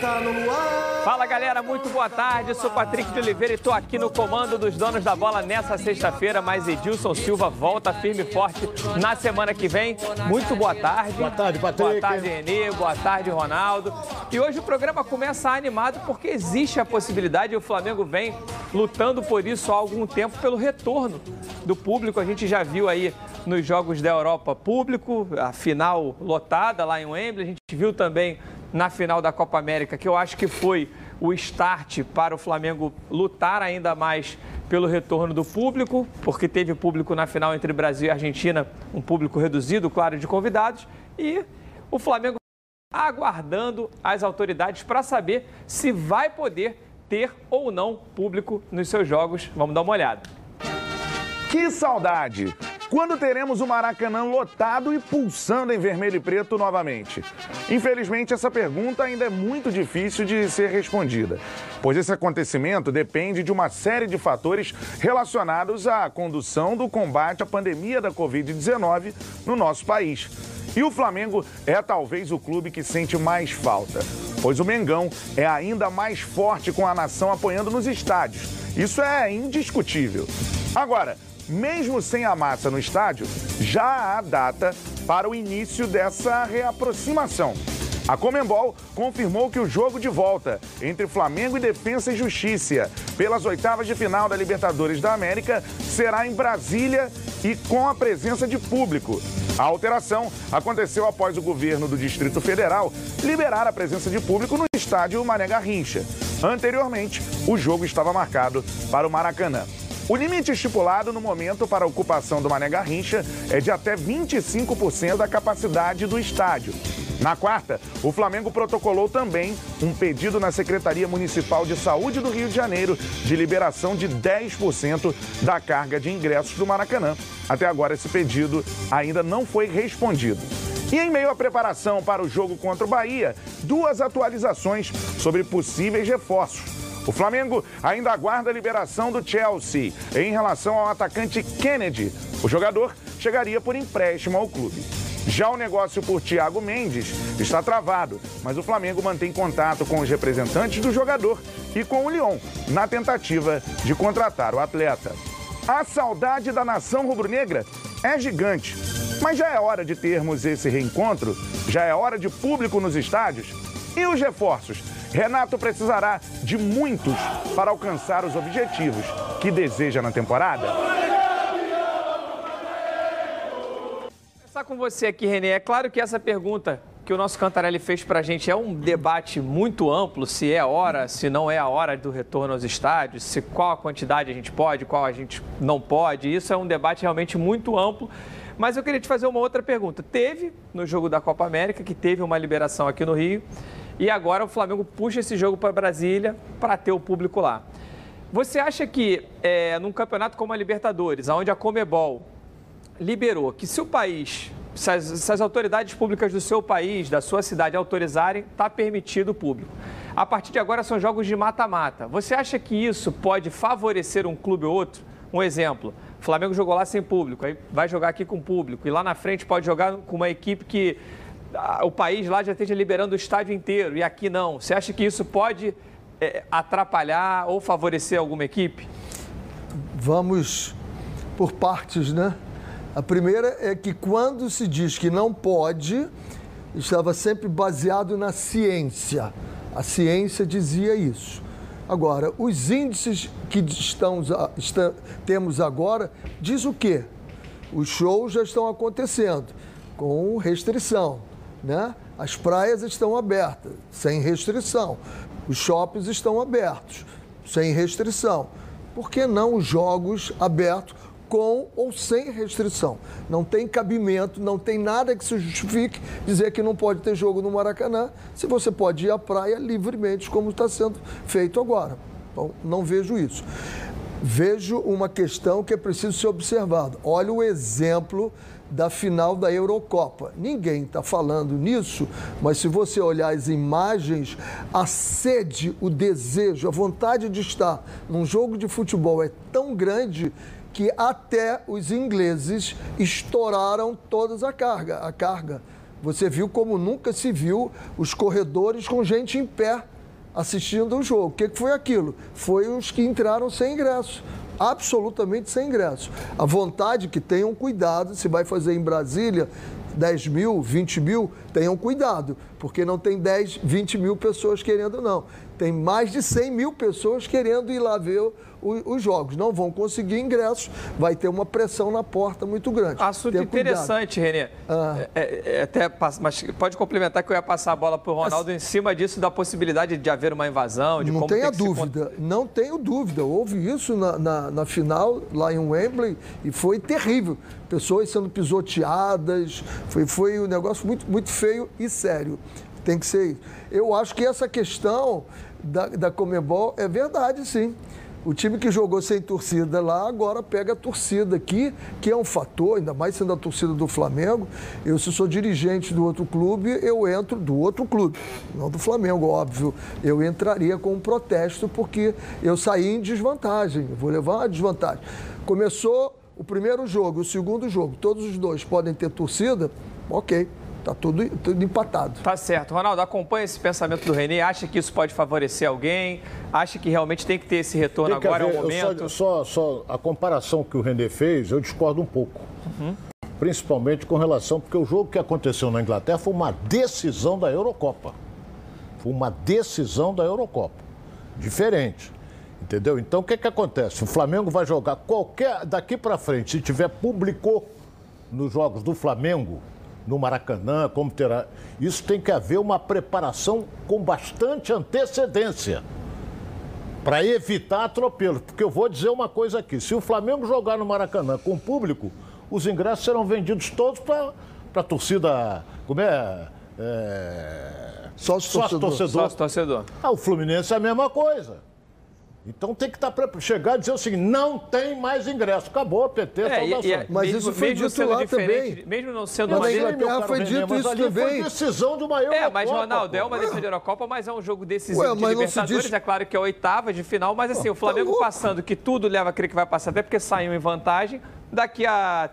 está no ar. Fala galera, muito boa tarde. Sou Patrick de Oliveira e estou aqui no comando dos donos da bola nessa sexta-feira. Mas Edilson Silva volta firme e forte na semana que vem. Muito boa tarde. Boa tarde, Patrick. Boa tarde, Renê. Boa tarde, Ronaldo. E hoje o programa começa animado porque existe a possibilidade e o Flamengo vem lutando por isso há algum tempo pelo retorno do público. A gente já viu aí nos Jogos da Europa público, a final lotada lá em Wembley. A gente viu também na final da Copa América, que eu acho que foi o start para o Flamengo lutar ainda mais pelo retorno do público, porque teve público na final entre Brasil e Argentina, um público reduzido, claro, de convidados, e o Flamengo aguardando as autoridades para saber se vai poder ter ou não público nos seus jogos. Vamos dar uma olhada. Que saudade! Quando teremos o Maracanã lotado e pulsando em vermelho e preto novamente? Infelizmente, essa pergunta ainda é muito difícil de ser respondida, pois esse acontecimento depende de uma série de fatores relacionados à condução do combate à pandemia da Covid-19 no nosso país. E o Flamengo é talvez o clube que sente mais falta, pois o Mengão é ainda mais forte com a nação apoiando nos estádios. Isso é indiscutível. Agora, mesmo sem a massa no estádio, já há data para o início dessa reaproximação. A Comembol confirmou que o jogo de volta entre Flamengo e Defensa e Justiça pelas oitavas de final da Libertadores da América será em Brasília e com a presença de público. A alteração aconteceu após o governo do Distrito Federal liberar a presença de público no estádio Mané Garrincha. Anteriormente, o jogo estava marcado para o Maracanã. O limite estipulado no momento para a ocupação do Mané Garrincha é de até 25% da capacidade do estádio. Na quarta, o Flamengo protocolou também um pedido na Secretaria Municipal de Saúde do Rio de Janeiro de liberação de 10% da carga de ingressos do Maracanã. Até agora, esse pedido ainda não foi respondido. E em meio à preparação para o jogo contra o Bahia, duas atualizações sobre possíveis reforços. O Flamengo ainda aguarda a liberação do Chelsea em relação ao atacante Kennedy. O jogador chegaria por empréstimo ao clube. Já o negócio por Thiago Mendes está travado, mas o Flamengo mantém contato com os representantes do jogador e com o Lyon na tentativa de contratar o atleta. A saudade da nação rubro-negra é gigante, mas já é hora de termos esse reencontro, já é hora de público nos estádios e os reforços Renato precisará de muitos para alcançar os objetivos que deseja na temporada. Começar com você aqui, Renê. É claro que essa pergunta que o nosso Cantarelli fez para a gente é um debate muito amplo, se é hora, se não é a hora do retorno aos estádios, se qual a quantidade a gente pode, qual a gente não pode. Isso é um debate realmente muito amplo. Mas eu queria te fazer uma outra pergunta. Teve no jogo da Copa América, que teve uma liberação aqui no Rio, e agora o Flamengo puxa esse jogo para Brasília para ter o público lá. Você acha que é, num campeonato como a Libertadores, onde a Comebol liberou que se o país, se as, se as autoridades públicas do seu país, da sua cidade autorizarem, está permitido o público. A partir de agora são jogos de mata-mata. Você acha que isso pode favorecer um clube ou outro? Um exemplo, o Flamengo jogou lá sem público, aí vai jogar aqui com público, e lá na frente pode jogar com uma equipe que o país lá já esteja liberando o estádio inteiro e aqui não. Você acha que isso pode é, atrapalhar ou favorecer alguma equipe? Vamos por partes, né? A primeira é que quando se diz que não pode, estava sempre baseado na ciência. A ciência dizia isso. Agora, os índices que estamos, está, temos agora diz o quê? Os shows já estão acontecendo com restrição né? As praias estão abertas, sem restrição. Os shoppings estão abertos, sem restrição. Por que não os jogos abertos com ou sem restrição? Não tem cabimento, não tem nada que se justifique dizer que não pode ter jogo no Maracanã, se você pode ir à praia livremente, como está sendo feito agora. Então, não vejo isso. Vejo uma questão que é preciso ser observada. Olha o exemplo da final da Eurocopa. Ninguém está falando nisso, mas se você olhar as imagens, a sede, o desejo, a vontade de estar num jogo de futebol é tão grande que até os ingleses estouraram toda a carga, a carga você viu como nunca se viu os corredores com gente em pé assistindo o jogo. O que foi aquilo? Foi os que entraram sem ingresso. Absolutamente sem ingresso. A vontade que tenham cuidado, se vai fazer em Brasília, 10 mil, 20 mil, tenham cuidado, porque não tem 10, 20 mil pessoas querendo, não. Tem mais de 100 mil pessoas querendo ir lá ver os jogos. Não vão conseguir ingressos, vai ter uma pressão na porta muito grande. Assunto Tenha interessante, cuidado. Renê. Ah. É, é, é até, mas pode complementar que eu ia passar a bola para o Ronaldo em cima disso, da possibilidade de haver uma invasão, de não como tenha dúvida, se... não tenho dúvida. Houve isso na, na, na final, lá em Wembley, e foi terrível. Pessoas sendo pisoteadas, foi, foi um negócio muito, muito feio e sério. Tem que ser isso. Eu acho que essa questão da, da Comebol é verdade, sim. O time que jogou sem torcida lá agora pega a torcida aqui, que é um fator, ainda mais sendo a torcida do Flamengo. Eu, se sou dirigente do outro clube, eu entro do outro clube, não do Flamengo, óbvio. Eu entraria com um protesto porque eu saí em desvantagem, vou levar uma desvantagem. Começou o primeiro jogo, o segundo jogo, todos os dois podem ter torcida, ok. Está tudo, tudo empatado. Tá certo. Ronaldo, acompanha esse pensamento do Renê. Acha que isso pode favorecer alguém? Acha que realmente tem que ter esse retorno agora, haver, é o momento? Só, só, só, a comparação que o Renê fez, eu discordo um pouco. Uhum. Principalmente com relação, porque o jogo que aconteceu na Inglaterra foi uma decisão da Eurocopa. Foi uma decisão da Eurocopa. Diferente. Entendeu? Então o que, que acontece? O Flamengo vai jogar qualquer. Daqui para frente, se tiver público nos jogos do Flamengo, no Maracanã, como terá. Isso tem que haver uma preparação com bastante antecedência para evitar atropelos. Porque eu vou dizer uma coisa aqui: se o Flamengo jogar no Maracanã com público, os ingressos serão vendidos todos para a torcida. Como é? é... Sócio torcedor. Sócio torcedor. Ah, o Fluminense é a mesma coisa. Então tem que estar tá para chegar e dizer o seguinte: não tem mais ingresso. Acabou, PT, é, e, e, Mas mesmo, isso foi dito lá também. Mesmo não sendo mas uma Inglaterra foi dito isso também. Foi decisão de uma Eurocopa. É, mas Ronaldo, é uma decisão de Eurocopa, mas é um jogo decisivo Ué, de Libertadores. Diz... É claro que é oitava de final, mas assim, o Flamengo tá passando, que tudo leva a crer que vai passar, até porque saiu em vantagem. Daqui a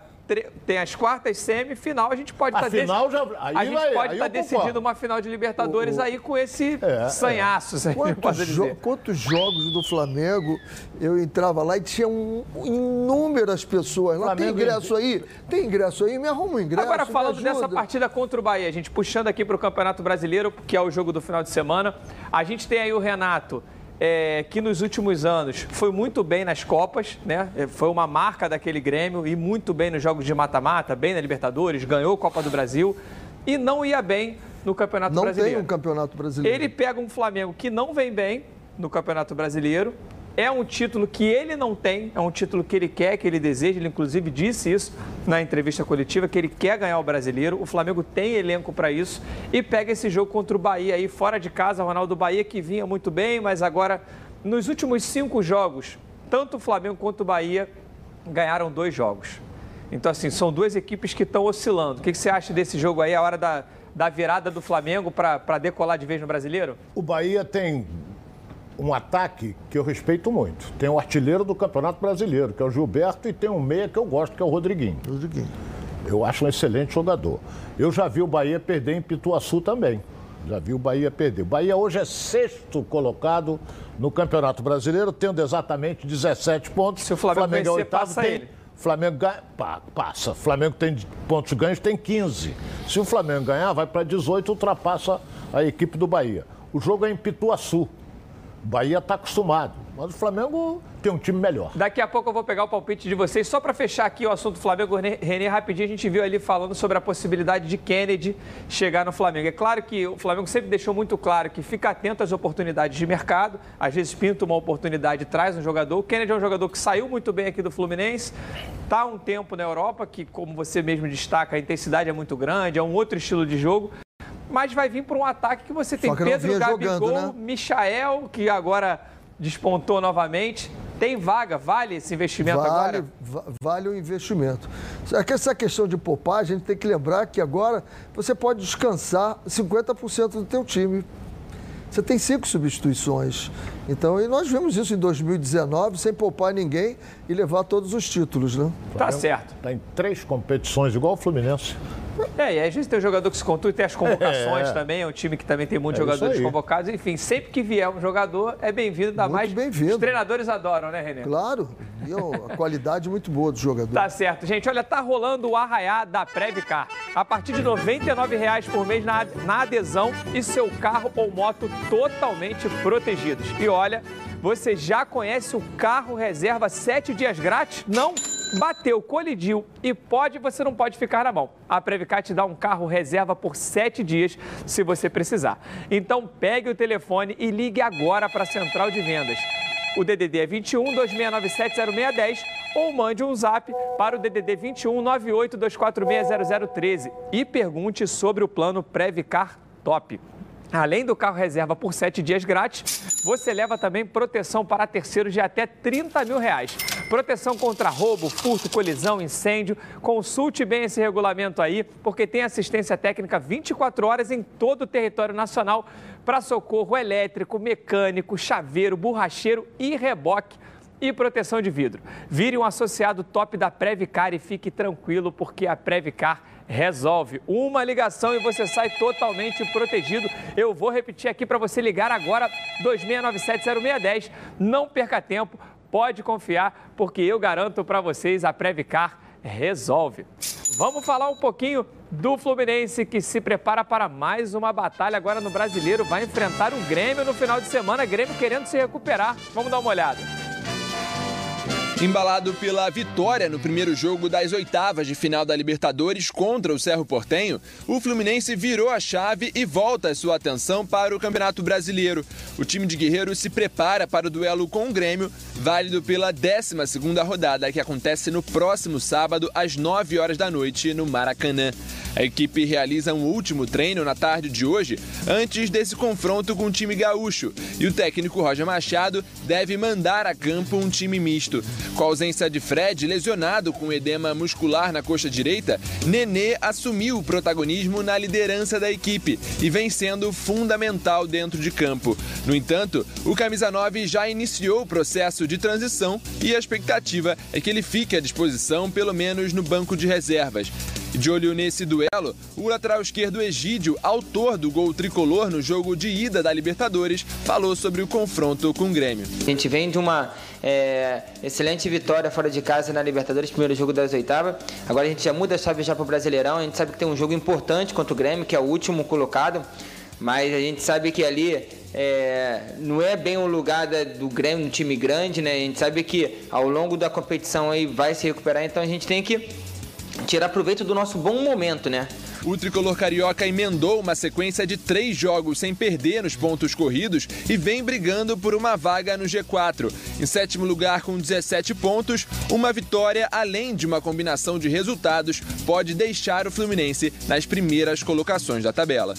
tem as quartas, semifinal, a gente pode estar tá final já aí a gente vai, pode estar tá decidindo uma final de Libertadores o, o... aí com esse é, sanhaço, é. quantos, jo quantos jogos do Flamengo eu entrava lá e tinha um, inúmeras pessoas lá. Flamengo tem ingresso aí? Tem ingresso aí? Me arruma um ingresso. Agora, falando dessa partida contra o Bahia, a gente puxando aqui para o Campeonato Brasileiro, que é o jogo do final de semana, a gente tem aí o Renato é, que nos últimos anos foi muito bem nas Copas, né? É, foi uma marca daquele Grêmio e muito bem nos jogos de mata-mata, bem na Libertadores, ganhou a Copa do Brasil e não ia bem no Campeonato não Brasileiro. Não tem um Campeonato Brasileiro. Ele pega um Flamengo que não vem bem no Campeonato Brasileiro é um título que ele não tem, é um título que ele quer, que ele deseja. Ele, inclusive, disse isso na entrevista coletiva, que ele quer ganhar o brasileiro. O Flamengo tem elenco para isso e pega esse jogo contra o Bahia aí, fora de casa. Ronaldo Bahia que vinha muito bem, mas agora, nos últimos cinco jogos, tanto o Flamengo quanto o Bahia ganharam dois jogos. Então, assim, são duas equipes que estão oscilando. O que, você acha desse jogo aí, a hora da, da virada do Flamengo para decolar de vez no brasileiro? O Bahia tem um ataque que eu respeito muito. Tem o artilheiro do Campeonato Brasileiro, que é o Gilberto, e tem um meia que eu gosto, que é o Rodriguinho. Rodriguinho. Eu acho um excelente jogador. Eu já vi o Bahia perder em Pituaçu também. Já vi o Bahia perder. O Bahia hoje é sexto colocado no Campeonato Brasileiro, tendo exatamente 17 pontos. Se o Flamengo, Flamengo vencer, é oitavo, passa tem... ele. Flamengo ganha, pá, passa. Flamengo tem pontos ganhos, tem 15. Se o Flamengo ganhar, vai para 18, ultrapassa a equipe do Bahia. O jogo é em Pituaçu. Bahia está acostumado, mas o Flamengo tem um time melhor. Daqui a pouco eu vou pegar o palpite de vocês. Só para fechar aqui o assunto Flamengo, Renê, rapidinho, a gente viu ali falando sobre a possibilidade de Kennedy chegar no Flamengo. É claro que o Flamengo sempre deixou muito claro que fica atento às oportunidades de mercado. Às vezes pinta uma oportunidade e traz um jogador. O Kennedy é um jogador que saiu muito bem aqui do Fluminense, está um tempo na Europa, que, como você mesmo destaca, a intensidade é muito grande, é um outro estilo de jogo mas vai vir para um ataque que você tem que Pedro, Gabigol, jogando, né? Michael, que agora despontou novamente. Tem vaga, vale esse investimento vale, agora? Vale o investimento. Essa questão de poupar, a gente tem que lembrar que agora você pode descansar 50% do teu time. Você tem cinco substituições. Então, e nós vimos isso em 2019, sem poupar ninguém e levar todos os títulos, né? Tá certo. Está em três competições, igual o Fluminense. É, e às vezes tem um jogador que se contua e tem as convocações é. também, é um time que também tem muitos é jogadores convocados. Enfim, sempre que vier um jogador, é bem-vindo, ainda mais. bem-vindo. Os treinadores adoram, né, Renê? Claro, e a qualidade muito boa do jogador. Tá certo. Gente, olha, tá rolando o arraiá da Previcar. A partir de R$ 99,00 por mês na, na adesão e seu carro ou moto totalmente protegidos. E olha, você já conhece o carro reserva 7 dias grátis? Não? Bateu, colidiu e pode, você não pode ficar na mão. A Previcar te dá um carro reserva por 7 dias se você precisar. Então pegue o telefone e ligue agora para a central de vendas. O DDD é 21 2697 0610 ou mande um zap para o DDD 21 98 246 0013 e pergunte sobre o plano Previcar Top. Além do carro reserva por 7 dias grátis, você leva também proteção para terceiros de até 30 mil reais. Proteção contra roubo, furto, colisão, incêndio. Consulte bem esse regulamento aí, porque tem assistência técnica 24 horas em todo o território nacional para socorro elétrico, mecânico, chaveiro, borracheiro e reboque e proteção de vidro. Vire um associado top da Previcar e fique tranquilo, porque a Previcar resolve. Uma ligação e você sai totalmente protegido. Eu vou repetir aqui para você ligar agora 26970610. Não perca tempo, pode confiar, porque eu garanto para vocês a Previcar resolve. Vamos falar um pouquinho do Fluminense que se prepara para mais uma batalha agora no Brasileiro. Vai enfrentar o Grêmio no final de semana. Grêmio querendo se recuperar. Vamos dar uma olhada. Embalado pela vitória no primeiro jogo das oitavas de final da Libertadores contra o Cerro Portenho, o Fluminense virou a chave e volta sua atenção para o Campeonato Brasileiro. O time de Guerreiro se prepara para o duelo com o Grêmio, válido pela 12ª rodada que acontece no próximo sábado às 9 horas da noite no Maracanã. A equipe realiza um último treino na tarde de hoje, antes desse confronto com o time gaúcho, e o técnico Roger Machado deve mandar a campo um time misto. Com a ausência de Fred, lesionado com edema muscular na coxa direita, Nenê assumiu o protagonismo na liderança da equipe e vem sendo fundamental dentro de campo. No entanto, o camisa 9 já iniciou o processo de transição e a expectativa é que ele fique à disposição pelo menos no banco de reservas. De olho nesse duelo, o lateral esquerdo Egídio, autor do gol tricolor no jogo de ida da Libertadores, falou sobre o confronto com o Grêmio. A gente vem de uma é, excelente vitória fora de casa na Libertadores, primeiro jogo das oitavas. Agora a gente já muda a chave já para o Brasileirão. A gente sabe que tem um jogo importante contra o Grêmio, que é o último colocado. Mas a gente sabe que ali é, não é bem o lugar da, do Grêmio, um time grande, né? A gente sabe que ao longo da competição aí vai se recuperar, então a gente tem que tirar proveito do nosso bom momento, né? O tricolor carioca emendou uma sequência de três jogos sem perder nos pontos corridos e vem brigando por uma vaga no G4. Em sétimo lugar, com 17 pontos, uma vitória, além de uma combinação de resultados, pode deixar o Fluminense nas primeiras colocações da tabela.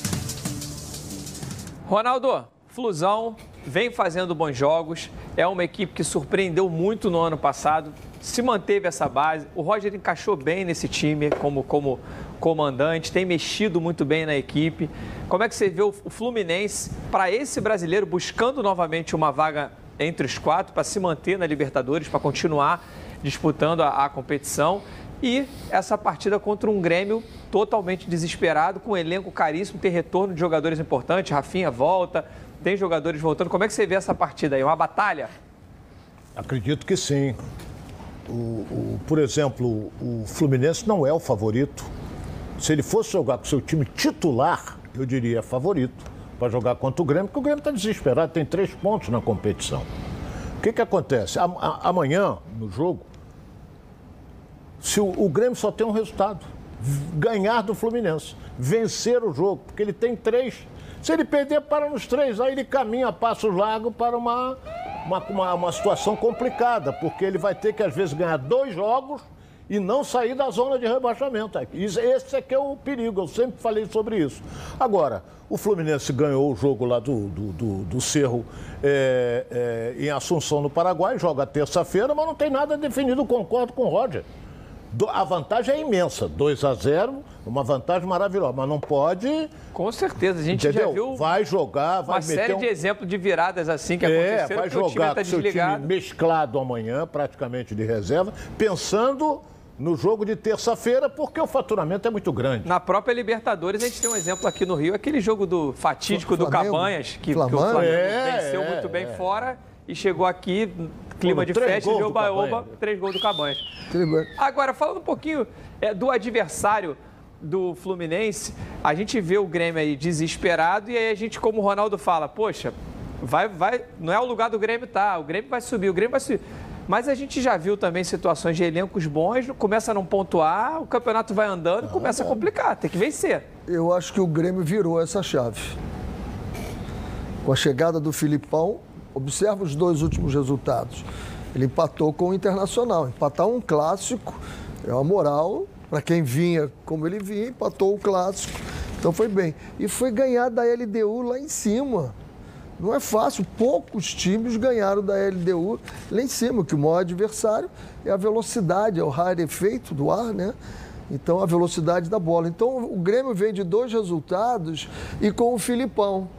Ronaldo, Flusão vem fazendo bons jogos, é uma equipe que surpreendeu muito no ano passado, se manteve essa base. O Roger encaixou bem nesse time como, como comandante, tem mexido muito bem na equipe. Como é que você vê o Fluminense para esse brasileiro buscando novamente uma vaga entre os quatro para se manter na Libertadores, para continuar disputando a, a, competição? E essa partida contra um Grêmio totalmente desesperado, com um elenco caríssimo, tem retorno de jogadores importantes, Rafinha volta, tem jogadores voltando. Como é que você vê essa partida aí? Uma batalha? Acredito que sim. O, o, por exemplo, o Fluminense não é o favorito. Se ele fosse jogar com seu time titular, eu diria favorito para jogar contra o Grêmio, porque o Grêmio está desesperado, tem três pontos na competição. O que, que acontece? Amanhã, no jogo, se o, o Grêmio só tem um resultado: ganhar do Fluminense, vencer o jogo, porque ele tem três. Se ele perder, para nos três, aí ele caminha a passos largos para uma uma, uma, uma situação complicada, porque ele vai ter que, às vezes, ganhar dois jogos e não sair da zona de rebaixamento. Esse é que é o perigo, eu sempre falei sobre isso. Agora, o Fluminense ganhou o jogo lá do, do, do, do Cerro é, é, em Assunção, no Paraguai, joga terça-feira, mas não tem nada definido, concordo com o Roger. A vantagem é imensa, 2 a 0 uma vantagem maravilhosa, mas não pode. Com certeza, a gente entendeu? já viu. Vai jogar, vai uma série um... de exemplos de viradas assim que é, vai jogar tá com seu time mesclado amanhã, praticamente de reserva, pensando no jogo de terça-feira, porque o faturamento é muito grande. Na própria Libertadores, a gente tem um exemplo aqui no Rio, aquele jogo do fatídico Flamengo. do Cabanhas, que, que o Flamengo É, venceu é, muito bem é. fora e chegou aqui, clima de festa, deu do baoba, Cabanhas. três gols do Cabanhas. Agora, falando um pouquinho é, do adversário do Fluminense, a gente vê o Grêmio aí desesperado e aí a gente, como o Ronaldo fala, poxa, vai, vai, não é o lugar do Grêmio, tá? O Grêmio vai subir, o Grêmio vai subir. Mas a gente já viu também situações de elencos bons, começa a não pontuar, o campeonato vai andando e começa a complicar, tem que vencer. Eu acho que o Grêmio virou essa chave. Com a chegada do Filipão, observa os dois últimos resultados. Ele empatou com o Internacional. Empatar um clássico é uma moral para quem vinha como ele vinha, empatou o clássico. Então foi bem. E foi ganhar da LDU lá em cima. Não é fácil, poucos times ganharam da LDU lá em cima, que o maior adversário é a velocidade, é o raio efeito do ar, né? Então, a velocidade da bola. Então, o Grêmio vem de dois resultados e com o Filipão.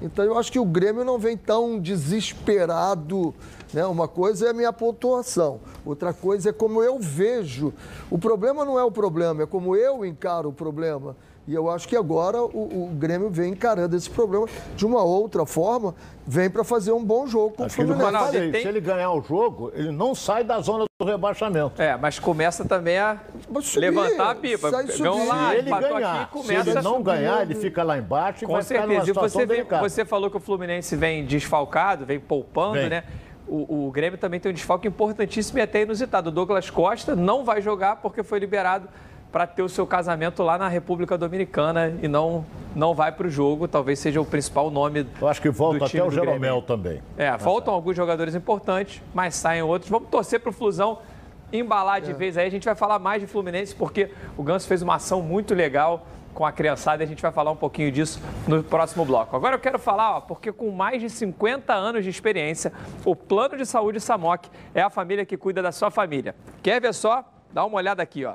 Então, eu acho que o Grêmio não vem tão desesperado. Né? Uma coisa é a minha pontuação, outra coisa é como eu vejo. O problema não é o problema, é como eu encaro o problema. E eu acho que agora o, o Grêmio vem encarando esse problema de uma outra forma, vem para fazer um bom jogo com o que eu Fluminense. Ronaldo, falei, tem- se ele ganhar o jogo, ele não sai da zona do rebaixamento. É, mas começa também a subir, levantar a pipa. sai subir. lá, Se ele ganhar, aqui, se começa ele a não ganhar, ele fica lá embaixo e Com vai ficar numa certeza. E situação você, vem- você falou que o Fluminense vem desfalcado, vem poupando, Vem. né? O, o Grêmio também tem um desfalque importantíssimo e até inusitado. O Douglas Costa não vai jogar porque foi liberado para ter o seu casamento lá na República Dominicana e não, não vai para o jogo. Talvez seja o principal nome Eu acho que volta até o. Jeromel também. É, faltam alguns jogadores importantes, mas saem outros. Vamos torcer para o Flusão embalar de vez aí. A gente vai falar mais de Fluminense, porque o Ganso fez uma ação muito legal com a criançada e a gente vai falar um pouquinho disso no próximo bloco. Agora eu quero falar, ó, porque com mais de 50 anos de experiência, o Plano de Saúde Samok é a família que cuida da sua família. Quer ver só? Dá uma olhada aqui, ó.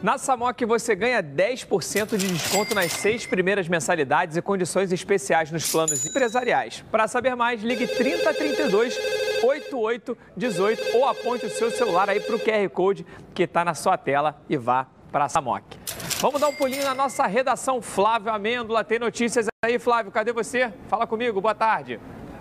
Na Samok você ganha 10% de desconto nas seis primeiras mensalidades e condições especiais nos planos empresariais. Para saber mais, ligue 3032 8818 ou aponte o seu celular aí para o QR Code que está na sua tela e vá para a Samok. Vamos dar um pulinho na nossa redação. Flávio Amêndola tem notícias aí. Flávio, cadê você? Fala comigo, boa tarde.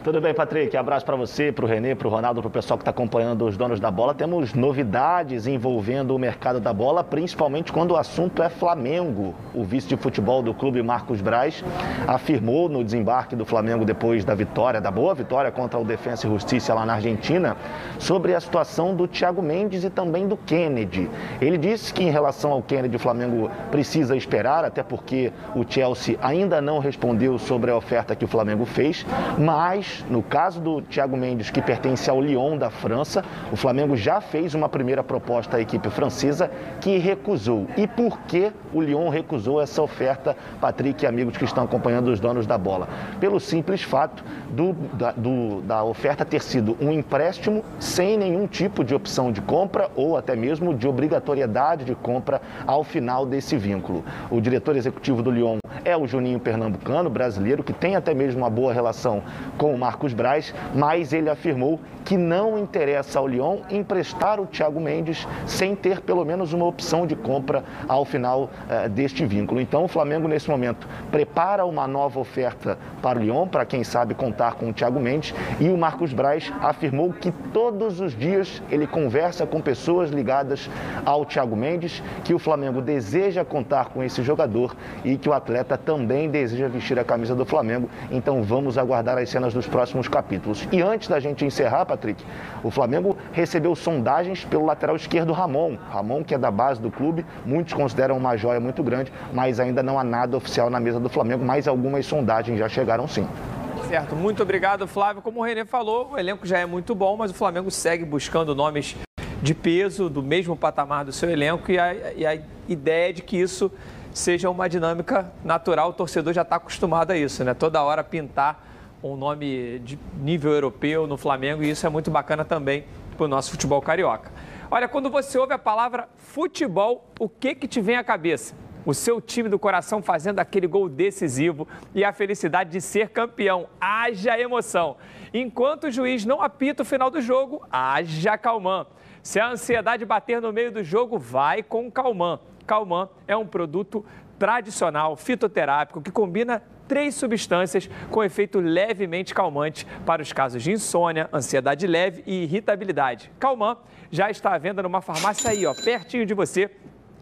Tudo bem, Patrick? Abraço para você, para o Renê, para o Ronaldo, para o pessoal que está acompanhando os donos da bola. Temos novidades envolvendo o mercado da bola, principalmente quando o assunto é Flamengo. O vice de futebol do clube, Marcos Braz, afirmou no desembarque do Flamengo depois da vitória, da boa vitória contra o Defensa e Justiça lá na Argentina, sobre a situação do Thiago Mendes e também do Kennedy. Ele disse que em relação ao Kennedy, o Flamengo precisa esperar, até porque o Chelsea ainda não respondeu sobre a oferta que o Flamengo fez, mas no caso do Thiago Mendes, que pertence ao Lyon da França, o Flamengo já fez uma primeira proposta à equipe francesa que recusou. E por que o Lyon recusou essa oferta, Patrick e amigos que estão acompanhando os donos da bola? Pelo simples fato do, da, do, da oferta ter sido um empréstimo sem nenhum tipo de opção de compra ou até mesmo de obrigatoriedade de compra ao final desse vínculo. O diretor executivo do Lyon é o Juninho Pernambucano, brasileiro, que tem até mesmo uma boa relação com o Marcos Braz, mas ele afirmou que não interessa ao Lyon emprestar o Thiago Mendes sem ter pelo menos uma opção de compra ao final eh, deste vínculo. Então o Flamengo nesse momento prepara uma nova oferta para o Lyon, para quem sabe contar com o Thiago Mendes, e o Marcos Braz afirmou que todos os dias ele conversa com pessoas ligadas ao Thiago Mendes, que o Flamengo deseja contar com esse jogador e que o atleta também deseja vestir a camisa do Flamengo. Então vamos aguardar as cenas dos próximos capítulos. E antes da gente encerrar, Patrick, o Flamengo recebeu sondagens pelo lateral esquerdo Ramon. Ramon, que é da base do clube, muitos consideram uma joia muito grande, mas ainda não há nada oficial na mesa do Flamengo, mas algumas sondagens já chegaram sim. Certo, muito obrigado, Flávio. Como o Renê falou, o elenco já é muito bom, mas o Flamengo segue buscando nomes de peso, do mesmo patamar do seu elenco, e a, e a ideia é de que isso seja uma dinâmica natural. O torcedor já está acostumado a isso, né? Toda hora pintar um nome de nível europeu no Flamengo e isso é muito bacana também para o nosso futebol carioca. Olha, quando você ouve a palavra futebol, o que que te vem à cabeça? O seu time do coração fazendo aquele gol decisivo e a felicidade de ser campeão. Haja emoção. Enquanto o juiz não apita o final do jogo, haja calmã. Se a ansiedade bater no meio do jogo, vai com calmã. Calmã é um produto tradicional fitoterápico que combina três substâncias com efeito levemente calmante para os casos de insônia, ansiedade leve e irritabilidade. Calmã já está à venda numa farmácia aí, ó, pertinho de você,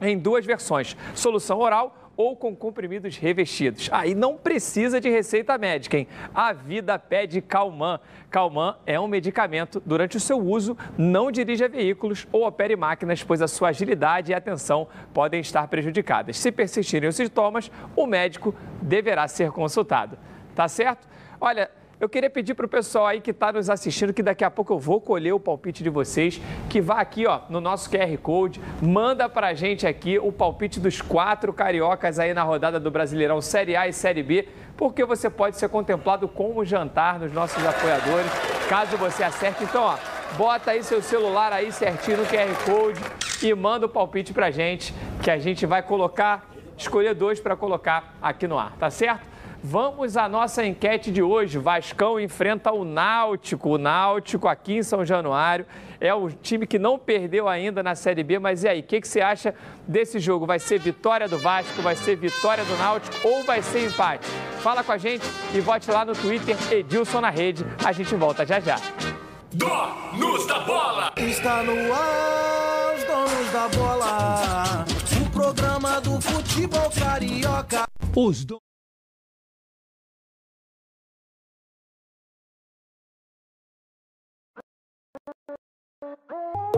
em duas versões: solução oral ou com comprimidos revestidos. Aí ah, não precisa de receita médica, hein? A vida pede Calman. Calman é um medicamento. Durante o seu uso, não dirija veículos ou opere máquinas, pois a sua agilidade e atenção podem estar prejudicadas. Se persistirem os sintomas, o médico deverá ser consultado. Tá certo? Olha, eu queria pedir para o pessoal aí que está nos assistindo que daqui a pouco eu vou colher o palpite de vocês, que vá aqui ó, no nosso QR Code, manda para a gente aqui o palpite dos quatro cariocas aí na rodada do Brasileirão Série A e Série B, porque você pode ser contemplado com o jantar nos nossos apoiadores, caso você acerte. Então, ó, bota aí seu celular aí certinho no QR Code e manda o palpite para a gente, que a gente vai colocar, escolher dois para colocar aqui no ar, tá certo? Vamos à nossa enquete de hoje. Vascão enfrenta o Náutico. O Náutico aqui em São Januário é o time que não perdeu ainda na Série B. Mas e aí, o que, que, você acha desse jogo? Vai ser vitória do Vasco? Vai ser vitória do Náutico? Ou vai ser empate? Fala com a gente e vote lá no Twitter Edilson na Rede. A gente volta já já. Donos da Bola! Está no ar, os donos da bola. O programa do futebol carioca. Os donos. Oh.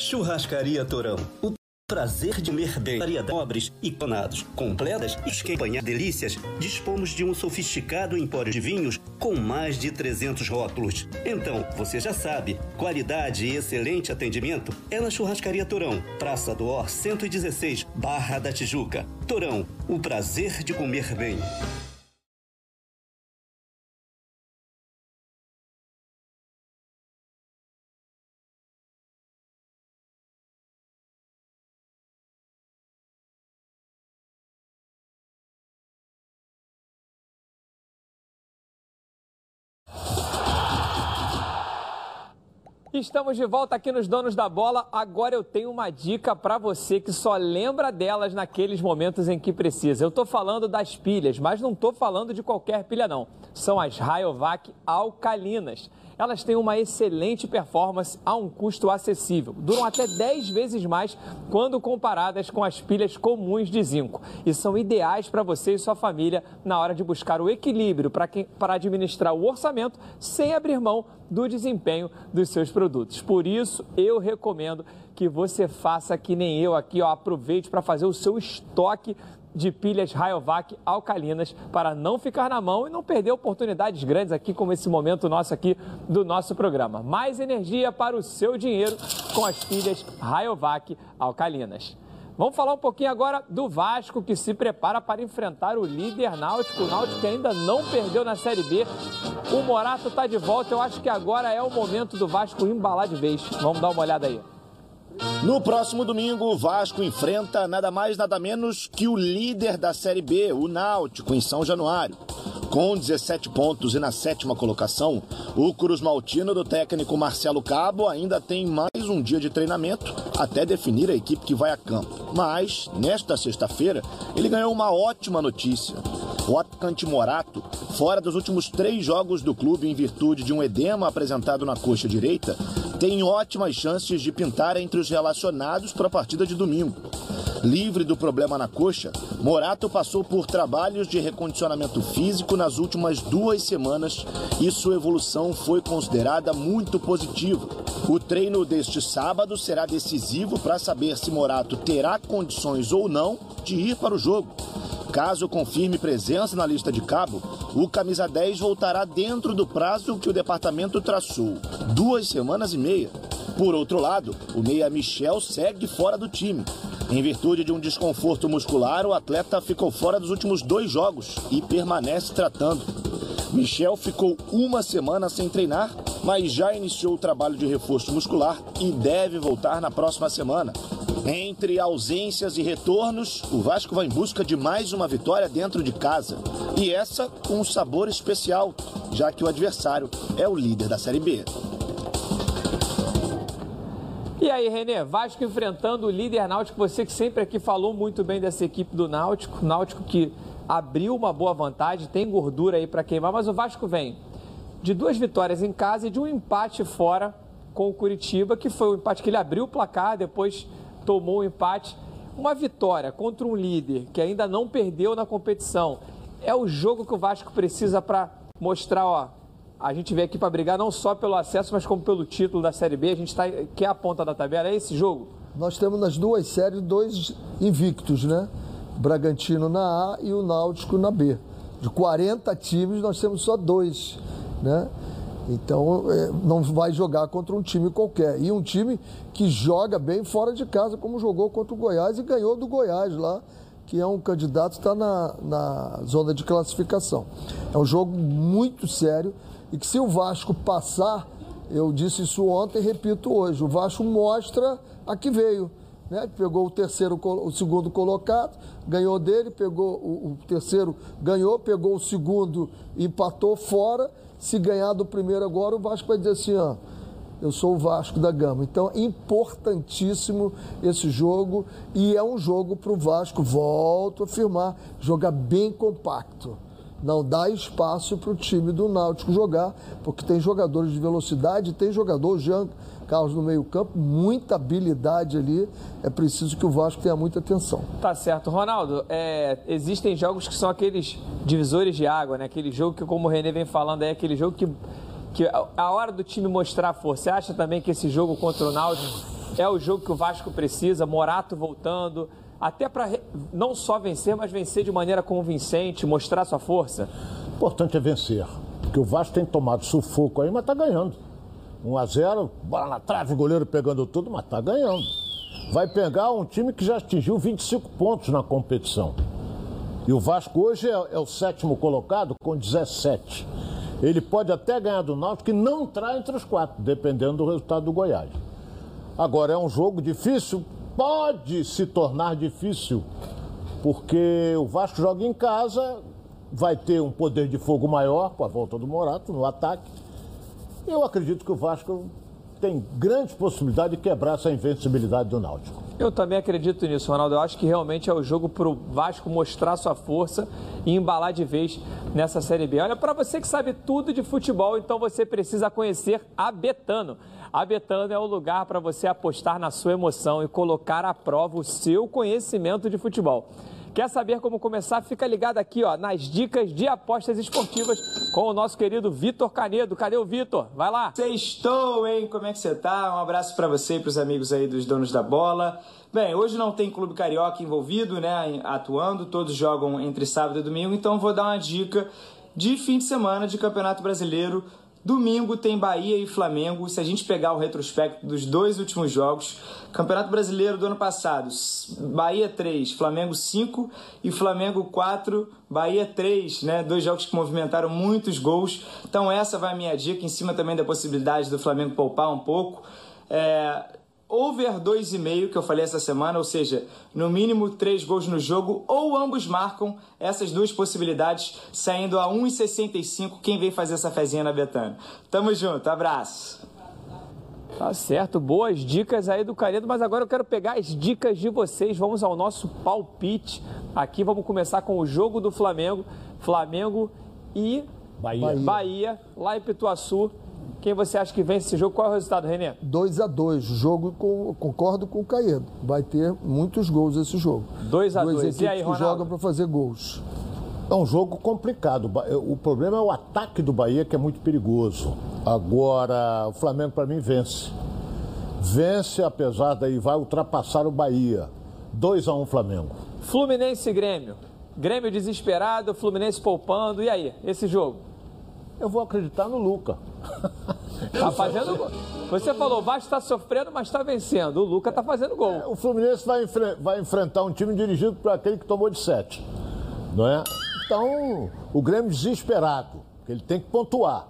Churrascaria Torão. O prazer de comer bem. Variedade nobres e panados, completas e esquempanhar delícias. Dispomos de um sofisticado empório de vinhos com mais de 300 rótulos. Então, você já sabe, qualidade e excelente atendimento é na Churrascaria Torão, Praça do Or 116, Barra da Tijuca. Torão, o prazer de comer bem. Estamos de volta aqui nos Donos da Bola. Agora eu tenho uma dica para você que só lembra delas naqueles momentos em que precisa. Eu estou falando das pilhas, mas não estou falando de qualquer pilha não. São as Rayovac alcalinas. Elas têm uma excelente performance a um custo acessível. Duram até 10 vezes mais quando comparadas com as pilhas comuns de zinco. E são ideais para você e sua família na hora de buscar o equilíbrio para administrar o orçamento sem abrir mão do desempenho dos seus produtos. Por isso, eu recomendo que você faça que nem eu aqui, ó, aproveite para fazer o seu estoque de pilhas Rayovac alcalinas para não ficar na mão e não perder oportunidades grandes aqui como esse momento nosso aqui do nosso programa. Mais energia para o seu dinheiro com as pilhas Rayovac alcalinas. Vamos falar um pouquinho agora do Vasco, que se prepara para enfrentar o líder náutico. O Náutico que ainda não perdeu na Série B. O Morato está de volta. Eu acho que agora é o momento do Vasco embalar de vez. Vamos dar uma olhada aí. No próximo domingo, o Vasco enfrenta nada mais nada menos que o líder da Série B, o Náutico, em São Januário. Com 17 pontos e na sétima colocação, o Cruz Maltino do técnico Marcelo Cabo ainda tem mais um dia de treinamento até definir a equipe que vai a campo. Mas, nesta sexta-feira, ele ganhou uma ótima notícia. O atacante Morato, fora dos últimos três jogos do clube em virtude de um edema apresentado na coxa direita, tem ótimas chances de pintar entre os relacionados para a partida de domingo. Livre do problema na coxa, Morato passou por trabalhos de recondicionamento físico nas últimas duas semanas e sua evolução foi considerada muito positiva. O treino deste sábado será decisivo para saber se Morato terá condições ou não de ir para o jogo. Caso confirme presença na lista de cabo, o camisa 10 voltará dentro do prazo que o departamento traçou, duas semanas e meia. Por outro lado, o meia Michel segue fora do time. Em virtude de um desconforto muscular, o atleta ficou fora dos últimos dois jogos e permanece tratando. Michel ficou uma semana sem treinar, mas já iniciou o trabalho de reforço muscular e deve voltar na próxima semana. Entre ausências e retornos, o Vasco vai em busca de mais uma vitória dentro de casa. E essa com um sabor especial, já que o adversário é o líder da Série B. E aí, Renê, Vasco enfrentando o líder náutico, você que sempre aqui falou muito bem dessa equipe do Náutico, Náutico que abriu uma boa vantagem, tem gordura aí para queimar, mas o Vasco vem de duas vitórias em casa e de um empate fora com o Curitiba, que foi o empate que ele abriu o placar, depois tomou um empate. Uma vitória contra um líder que ainda não perdeu na competição é o jogo que o Vasco precisa para mostrar, ó, a gente veio aqui para brigar não só pelo acesso, mas como pelo título da Série B. A gente está quer a ponta da tabela, é esse jogo? Nós temos nas duas séries dois invictos, né? Bragantino na A e o Náutico na B. De 40 times, nós temos só dois, né? Então, é, não vai jogar contra um time qualquer. E um time que joga bem fora de casa, como jogou contra o Goiás e ganhou do Goiás lá, que é um candidato que está na, na zona de classificação. É um jogo muito sério e que se o Vasco passar, eu disse isso ontem e repito hoje, o Vasco mostra a que veio. Né? Pegou o terceiro, o segundo colocado, ganhou dele, pegou o, o terceiro, ganhou, pegou o segundo, empatou fora se ganhar do primeiro agora, o Vasco vai dizer assim, ó, eu sou o Vasco da Gama. Então, importantíssimo esse jogo e é um jogo para o Vasco, volto a afirmar, jogar bem compacto. Não dá espaço para o time do Náutico jogar, porque tem jogadores de velocidade, tem jogador, Jean Carlos no meio-campo, muita habilidade ali. É preciso que o Vasco tenha muita atenção. Tá certo. Ronaldo, é, existem jogos que são aqueles divisores de água, né? Aquele jogo que, como o Renê vem falando, é aquele jogo que, que a hora do time mostrar força. Você acha também que esse jogo contra o Náutico é o jogo que o Vasco precisa? Morato voltando, até para não só vencer, mas vencer de maneira convincente, mostrar sua força? O importante é vencer, porque o Vasco tem tomado sufoco aí, mas está ganhando. 1 a 0 bola na trave, goleiro pegando tudo, mas tá ganhando. Vai pegar um time que já atingiu 25 pontos na competição. E o Vasco hoje é, é o sétimo colocado com 17. Ele pode até ganhar do Náutico, que não entrar entre os quatro, dependendo do resultado do Goiás. Agora, é um jogo difícil? Pode se tornar difícil, porque o Vasco joga em casa, vai ter um poder de fogo maior com a volta do Morato no ataque eu acredito que o Vasco tem grandes possibilidades de quebrar essa invencibilidade do Náutico. Eu também acredito nisso, Ronaldo. Eu acho que realmente é o jogo para o Vasco mostrar sua força e embalar de vez nessa Série B. Olha, para você que sabe tudo de futebol, então você precisa conhecer a Betano. A Betano é o lugar para você apostar na sua emoção e colocar à prova o seu conhecimento de futebol. Quer saber como começar? Fica ligado aqui ó, nas dicas de apostas esportivas com o nosso querido Vitor Canedo. Cadê o Vitor? Vai lá. Sextou, hein? Como é que você tá? Um abraço para você e para os amigos aí dos donos da bola. Bem, hoje não tem clube carioca envolvido, né, atuando, todos jogam entre sábado e domingo, então vou dar uma dica de fim de semana de Campeonato Brasileiro Domingo tem Bahia e Flamengo. Se a gente pegar o retrospecto dos dois últimos jogos, Campeonato Brasileiro do ano passado, Bahia 3, Flamengo 5 e Flamengo 4, Bahia 3, né? Dois jogos que movimentaram muitos gols. Então essa vai a minha dica, em cima também da possibilidade do Flamengo poupar um pouco. É, over 2,5 que eu falei essa semana, ou seja, no mínimo 3 gols no jogo, ou ambos marcam essas duas possibilidades, saindo a 1,65 quem vem fazer essa fezinha na Betânia. Tamo junto, abraço. Tá certo, boas dicas aí do Canedo, mas agora eu quero pegar as dicas de vocês. Vamos ao nosso palpite. Aqui vamos começar com o jogo do Flamengo. Flamengo e Bahia, Bahia lá em Pituaçu. Quem você acha que vence esse jogo? Qual é o resultado, Renê? 2 a 2 Jogo, com, concordo com o Caedo. Vai ter muitos gols esse jogo. 2 a 2 E aí, Ronaldo? que jogam para fazer gols. É um jogo complicado. O problema é o ataque do Bahia, que é muito perigoso. Agora, o Flamengo, para mim, vence. Vence, apesar daí, vai ultrapassar o Bahia. 2 a 1 Flamengo. Fluminense e Grêmio. Grêmio desesperado, Fluminense poupando. E aí, esse jogo? Eu vou acreditar no Luca. Tá fazendo gol. Você falou, o Vasco está sofrendo, mas está vencendo. O Luca está fazendo gol. O Fluminense vai, enfre- vai enfrentar um time dirigido por aquele que tomou de 7. Não é? Então, o Grêmio desesperado, que ele tem que pontuar.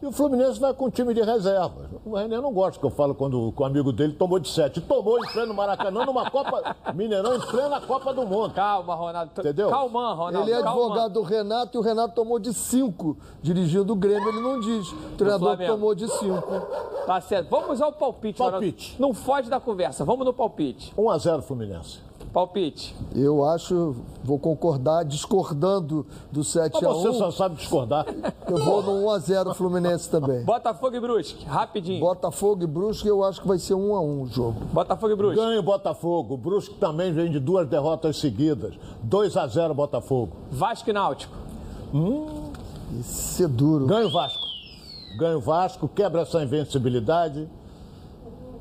E o Fluminense vai com o time de reserva. O René não gosta que eu falo quando o amigo dele tomou de 7. Tomou em pleno Maracanã numa Copa Mineirão, em plena Copa do Mundo. Calma, Ronaldo. Entendeu? Calma, Ronaldo. Ele é calma. advogado do Renato e o Renato tomou de 5 dirigindo o Grêmio, ele não diz. O treinador tomou de 5. Tá certo. Vamos ao palpite, Palpite. Ronaldo. Não foge da conversa. Vamos no palpite. 1 a 0 Fluminense. Palpite. Eu acho, vou concordar, discordando do 7 Mas a você 1 só sabe discordar. Eu vou no 1 a 0 Fluminense também. Botafogo e Brusque. Rapidinho. Botafogo e Brusque, eu acho que vai ser 1 a 1 o jogo. Botafogo e Brusque. Ganha o Botafogo. O Brusque também vem de duas derrotas seguidas. 2 a 0 Botafogo. Vasco e Náutico. Isso é duro. Ganha o Vasco. Ganha o Vasco, quebra essa invencibilidade.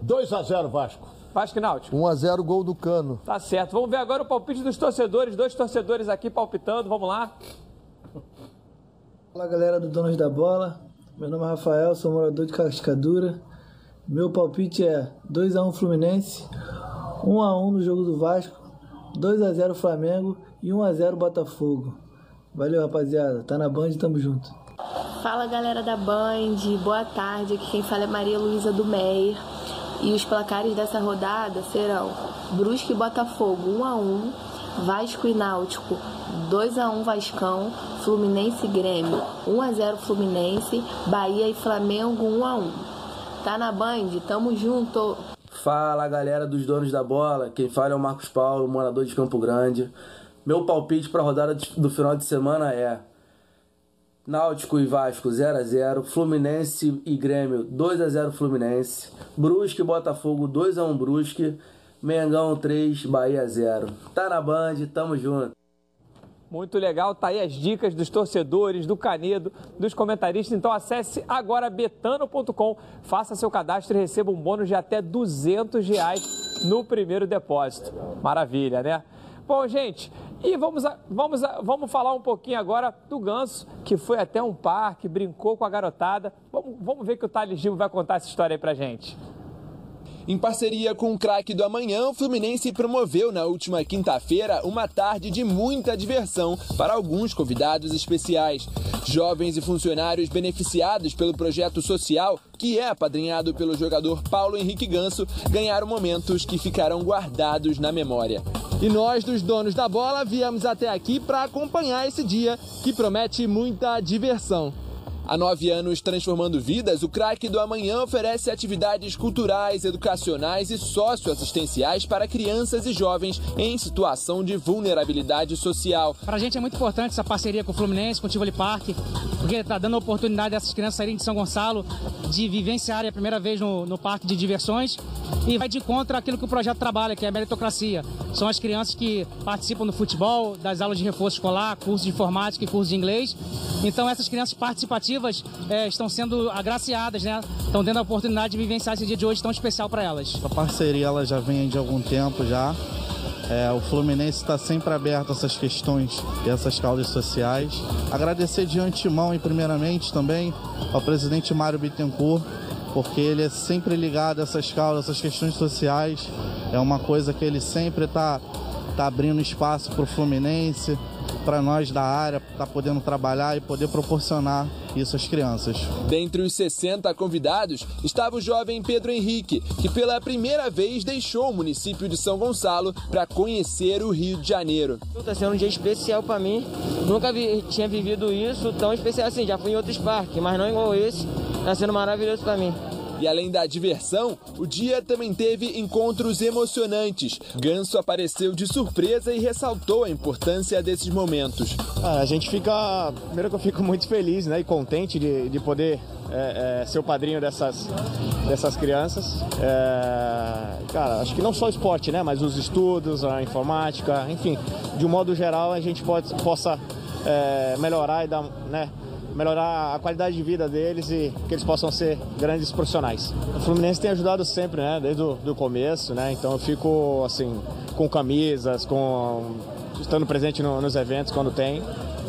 2 a 0 Vasco. Vasco Náutico. 1 a 0 gol do Cano. Tá certo. Vamos ver agora o palpite dos torcedores. Dois torcedores aqui palpitando. Vamos lá. Fala galera do Donos da Bola, meu nome é Rafael, sou morador de Cascadura. Meu palpite é 2x1 Fluminense, 1x1 no jogo do Vasco, 2x0 Flamengo e 1x0 Botafogo. Valeu rapaziada, tá na Band, tamo junto. Fala galera da Band, boa tarde. Aqui quem fala é Maria Luísa do Meyer. E os placares dessa rodada serão Brusque e Botafogo 1 a 1, Vasco e Náutico 2 a 1 Vascão, Fluminense e Grêmio 1 a 0 Fluminense, Bahia e Flamengo 1 a 1. Tá na Band? Tamo junto. Fala galera dos donos da bola, quem fala é o Marcos Paulo, morador de Campo Grande. Meu palpite para a rodada do final de semana é Náutico e Vasco 0 a 0, Fluminense e Grêmio 2 a 0 Fluminense, Brusque e Botafogo 2 a 1 Brusque, Mengão 3, Bahia 0. Tá na Band, tamo junto. Muito legal, tá aí as dicas dos torcedores, do Canedo, dos comentaristas. Então acesse agora betano.com, faça seu cadastro e receba um bônus de até 200 reais no primeiro depósito. Maravilha, né? Bom, gente, e vamos, vamos, vamos falar um pouquinho agora do Ganso, que foi até um parque, brincou com a garotada. Vamos, vamos ver que o Thales Gil vai contar essa história aí pra gente. Em parceria com o craque do amanhã, o Fluminense promoveu na última quinta-feira uma tarde de muita diversão para alguns convidados especiais. Jovens e funcionários beneficiados pelo projeto social, que é apadrinhado pelo jogador Paulo Henrique Ganso, ganharam momentos que ficarão guardados na memória. E nós, dos donos da bola, viemos até aqui para acompanhar esse dia que promete muita diversão. Há nove anos transformando vidas, o Crack do Amanhã oferece atividades culturais, educacionais e socioassistenciais para crianças e jovens em situação de vulnerabilidade social. Para a gente é muito importante essa parceria com o Fluminense, com o Tivoli Park, porque está dando a oportunidade dessas crianças saírem de São Gonçalo, de vivenciarem a primeira vez no, no parque de diversões e vai de encontro àquilo que o projeto trabalha, que é a meritocracia. São as crianças que participam do futebol, das aulas de reforço escolar, cursos de informática e cursos de inglês. Então essas crianças participativas é, estão sendo agraciadas, né? Estão tendo a oportunidade de vivenciar esse dia de hoje tão especial para elas. A parceria ela já vem de algum tempo já. É, o Fluminense está sempre aberto a essas questões e essas causas sociais. Agradecer de antemão e primeiramente também ao presidente Mário Bittencourt, porque ele é sempre ligado a essas causas, essas questões sociais. É uma coisa que ele sempre está tá abrindo espaço para o Fluminense, para nós da área, tá podendo trabalhar e poder proporcionar crianças. Dentre os 60 convidados estava o jovem Pedro Henrique, que pela primeira vez deixou o município de São Gonçalo para conhecer o Rio de Janeiro. Está sendo um dia especial para mim. Nunca vi, tinha vivido isso tão especial assim. Já fui em outros parques, mas não igual esse. Está sendo maravilhoso para mim. E além da diversão, o dia também teve encontros emocionantes. Ganso apareceu de surpresa e ressaltou a importância desses momentos. Ah, a gente fica. Primeiro que eu fico muito feliz né, e contente de, de poder é, é, ser o padrinho dessas, dessas crianças. É, cara, acho que não só o esporte, né? Mas os estudos, a informática, enfim, de um modo geral a gente pode, possa é, melhorar e dar, né? Melhorar a qualidade de vida deles e que eles possam ser grandes profissionais. O Fluminense tem ajudado sempre, né, desde o começo, né, então eu fico, assim, com camisas, com estando presente no, nos eventos quando tem.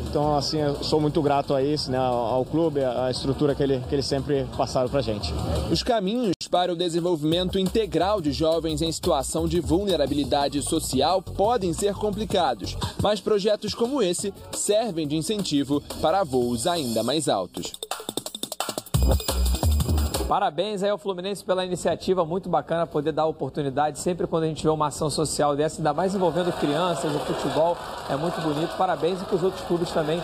Então, assim, eu sou muito grato a isso, né, ao clube, à estrutura que, ele, que eles sempre passaram para gente. Os caminhos para o desenvolvimento integral de jovens em situação de vulnerabilidade social podem ser complicados, mas projetos como esse servem de incentivo para voos ainda mais altos. Parabéns aí ao Fluminense pela iniciativa, muito bacana poder dar oportunidade sempre quando a gente vê uma ação social dessa, ainda mais envolvendo crianças, o futebol é muito bonito. Parabéns e que os outros clubes também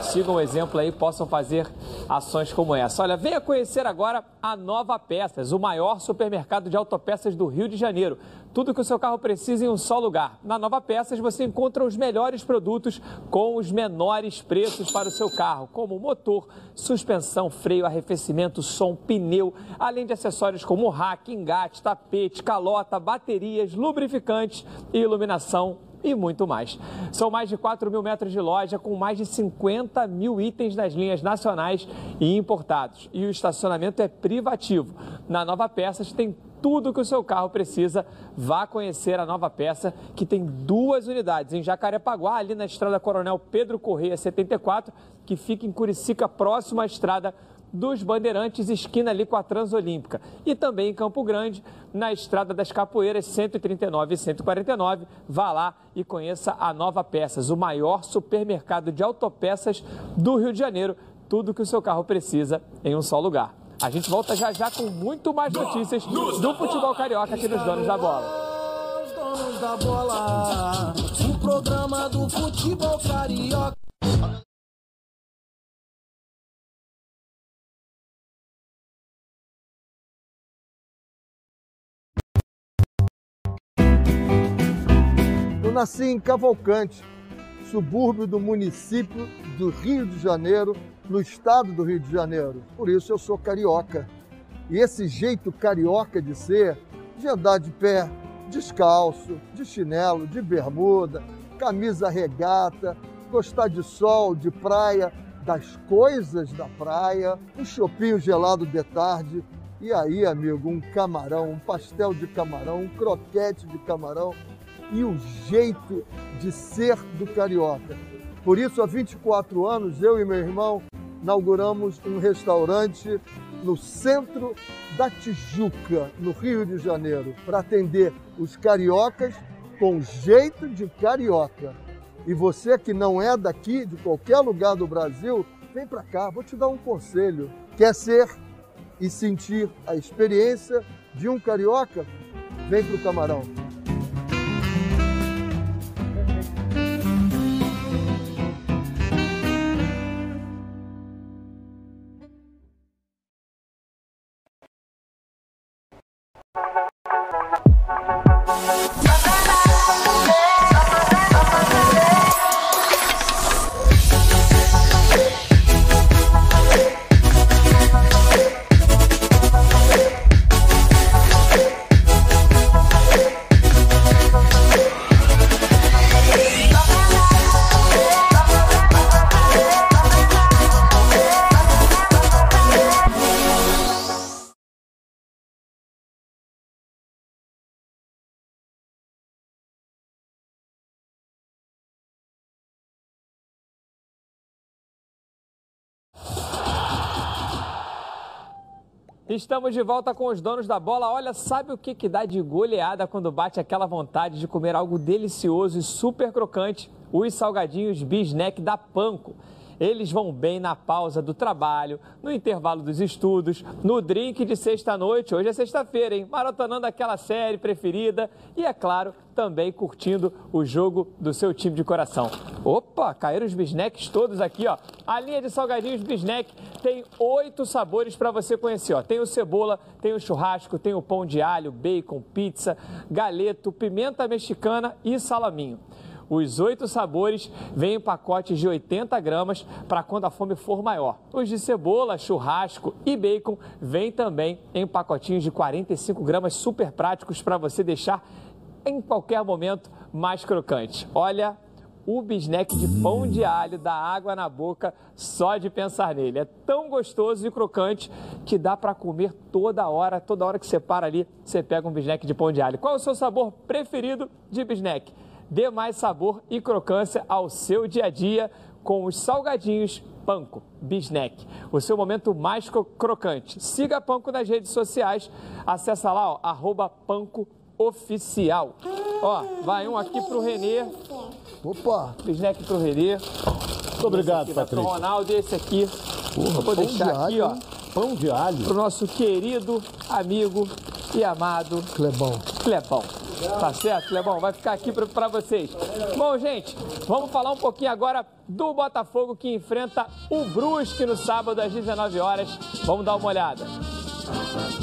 sigam o exemplo aí, possam fazer ações como essa. Olha, venha conhecer agora a Nova Peças, o maior supermercado de autopeças do Rio de Janeiro. Tudo que o seu carro precisa em um só lugar. Na Nova Peças você encontra os melhores produtos com os menores preços para o seu carro, como motor, suspensão, freio, arrefecimento, som, pneu, além de acessórios como rack, engate, tapete, calota, baterias, lubrificantes e iluminação e muito mais. São mais de 4 mil metros de loja com mais de 50 mil itens nas linhas nacionais e importados. E o estacionamento é privativo. Na Nova Peças tem tudo que o seu carro precisa. Vá conhecer a nova peça, que tem duas unidades em Jacarepaguá, ali na estrada Coronel Pedro Correia 74, que fica em Curicica, próximo à estrada dos Bandeirantes, esquina ali com a Transolímpica. E também em Campo Grande, na Estrada das Capoeiras 139 e 149. Vá lá e conheça a Nova Peças, o maior supermercado de autopeças do Rio de Janeiro. Tudo que o seu carro precisa em um só lugar. A gente volta já já com muito mais notícias do futebol carioca aqui nos Donos da Bola. Os Donos da Bola, o programa do futebol carioca. Eu nasci em Cavalcante, subúrbio do município do Rio de Janeiro, no estado do Rio de Janeiro. Por isso eu sou carioca. E esse jeito carioca de ser, de andar de pé, descalço, de chinelo, de bermuda, camisa regata, gostar de sol, de praia, das coisas da praia, um chopinho gelado de tarde. E aí, amigo, um camarão, um pastel de camarão, um croquete de camarão e o jeito de ser do carioca. Por isso, há 24 anos, eu e meu irmão inauguramos um restaurante no centro da Tijuca, no Rio de Janeiro, para atender os cariocas com jeito de carioca. E você que não é daqui, de qualquer lugar do Brasil, vem para cá, vou te dar um conselho. Quer ser e sentir a experiência de um carioca? Vem para o Camarão. Estamos de volta com os donos da bola. Olha, sabe o que, que dá de goleada quando bate aquela vontade de comer algo delicioso e super crocante? Os salgadinhos Bisnack da Panko. Eles vão bem na pausa do trabalho, no intervalo dos estudos, no drink de sexta-noite. Hoje é sexta-feira, hein? Maratonando aquela série preferida e, é claro, também curtindo o jogo do seu time de coração. Opa, caíram os bisnecks todos aqui, ó. A linha de salgadinhos bisneck tem oito sabores para você conhecer, ó. Tem o cebola, tem o churrasco, tem o pão de alho, bacon, pizza, galeto, pimenta mexicana e salaminho. Os oito sabores vêm em pacotes de 80 gramas para quando a fome for maior. Os de cebola, churrasco e bacon vêm também em pacotinhos de 45 gramas super práticos para você deixar em qualquer momento mais crocante. Olha, o bisneck de pão de alho dá água na boca só de pensar nele. É tão gostoso e crocante que dá para comer toda hora. Toda hora que você para ali, você pega um bisneck de pão de alho. Qual é o seu sabor preferido de bisneck? Dê mais sabor e crocância ao seu dia a dia com os salgadinhos Panko Bisnack, o seu momento mais crocante. Siga a Panko nas redes sociais, acessa lá, ó, arroba Panko Oficial. Ó, vai um aqui pro Renê. Opa! Bisnack pro Renê. Muito obrigado, Patrícia. Pro Ronaldo, esse aqui. Porra, Vou deixar de aqui, alho, ó. Pão de alho. Pro nosso querido amigo e amado Clebão. Clebão. Tá certo, Clebão? Vai ficar aqui para vocês. Bom, gente, vamos falar um pouquinho agora do Botafogo que enfrenta o Brusque no sábado às 19 horas. Vamos dar uma olhada.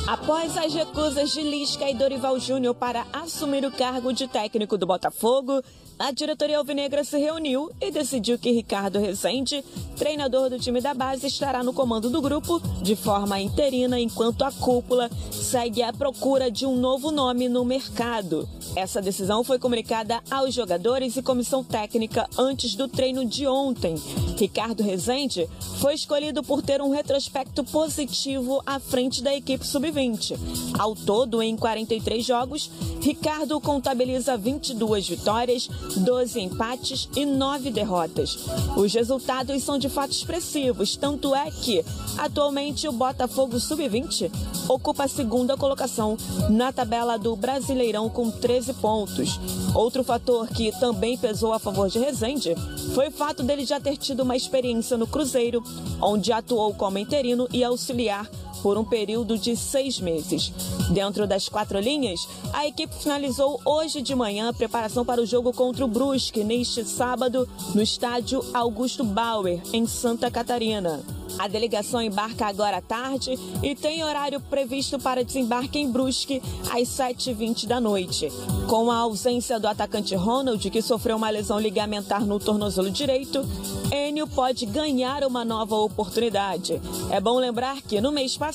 Após as recusas de Lisca e Dorival Júnior para assumir o cargo de técnico do Botafogo, a diretoria alvinegra se reuniu e decidiu que Ricardo Rezende, treinador do time da base, estará no comando do grupo de forma interina, enquanto a cúpula segue à procura de um novo nome no mercado. Essa decisão foi comunicada aos jogadores e comissão técnica antes do treino de ontem. Ricardo Rezende foi escolhido por ter um retrospecto positivo à frente da equipe sub-20. Ao todo, em 43 jogos, Ricardo contabiliza 22 vitórias, 12 empates e 9 derrotas. Os resultados são de fato expressivos, tanto é que, atualmente, o Botafogo Sub-20 ocupa a segunda colocação na tabela do Brasileirão com 13 pontos. Outro fator que também pesou a favor de Rezende foi o fato dele já ter tido uma experiência no Cruzeiro, onde atuou como interino e auxiliar por um período de seis meses. Dentro das quatro linhas, a equipe finalizou hoje de manhã a preparação para o jogo contra o Brusque neste sábado no estádio Augusto Bauer, em Santa Catarina. A delegação embarca agora à tarde e tem horário previsto para desembarque em Brusque às 7h20 da noite. Com a ausência do atacante Ronald, que sofreu uma lesão ligamentar no tornozelo direito, Enio pode ganhar uma nova oportunidade. É bom lembrar que no mês passado,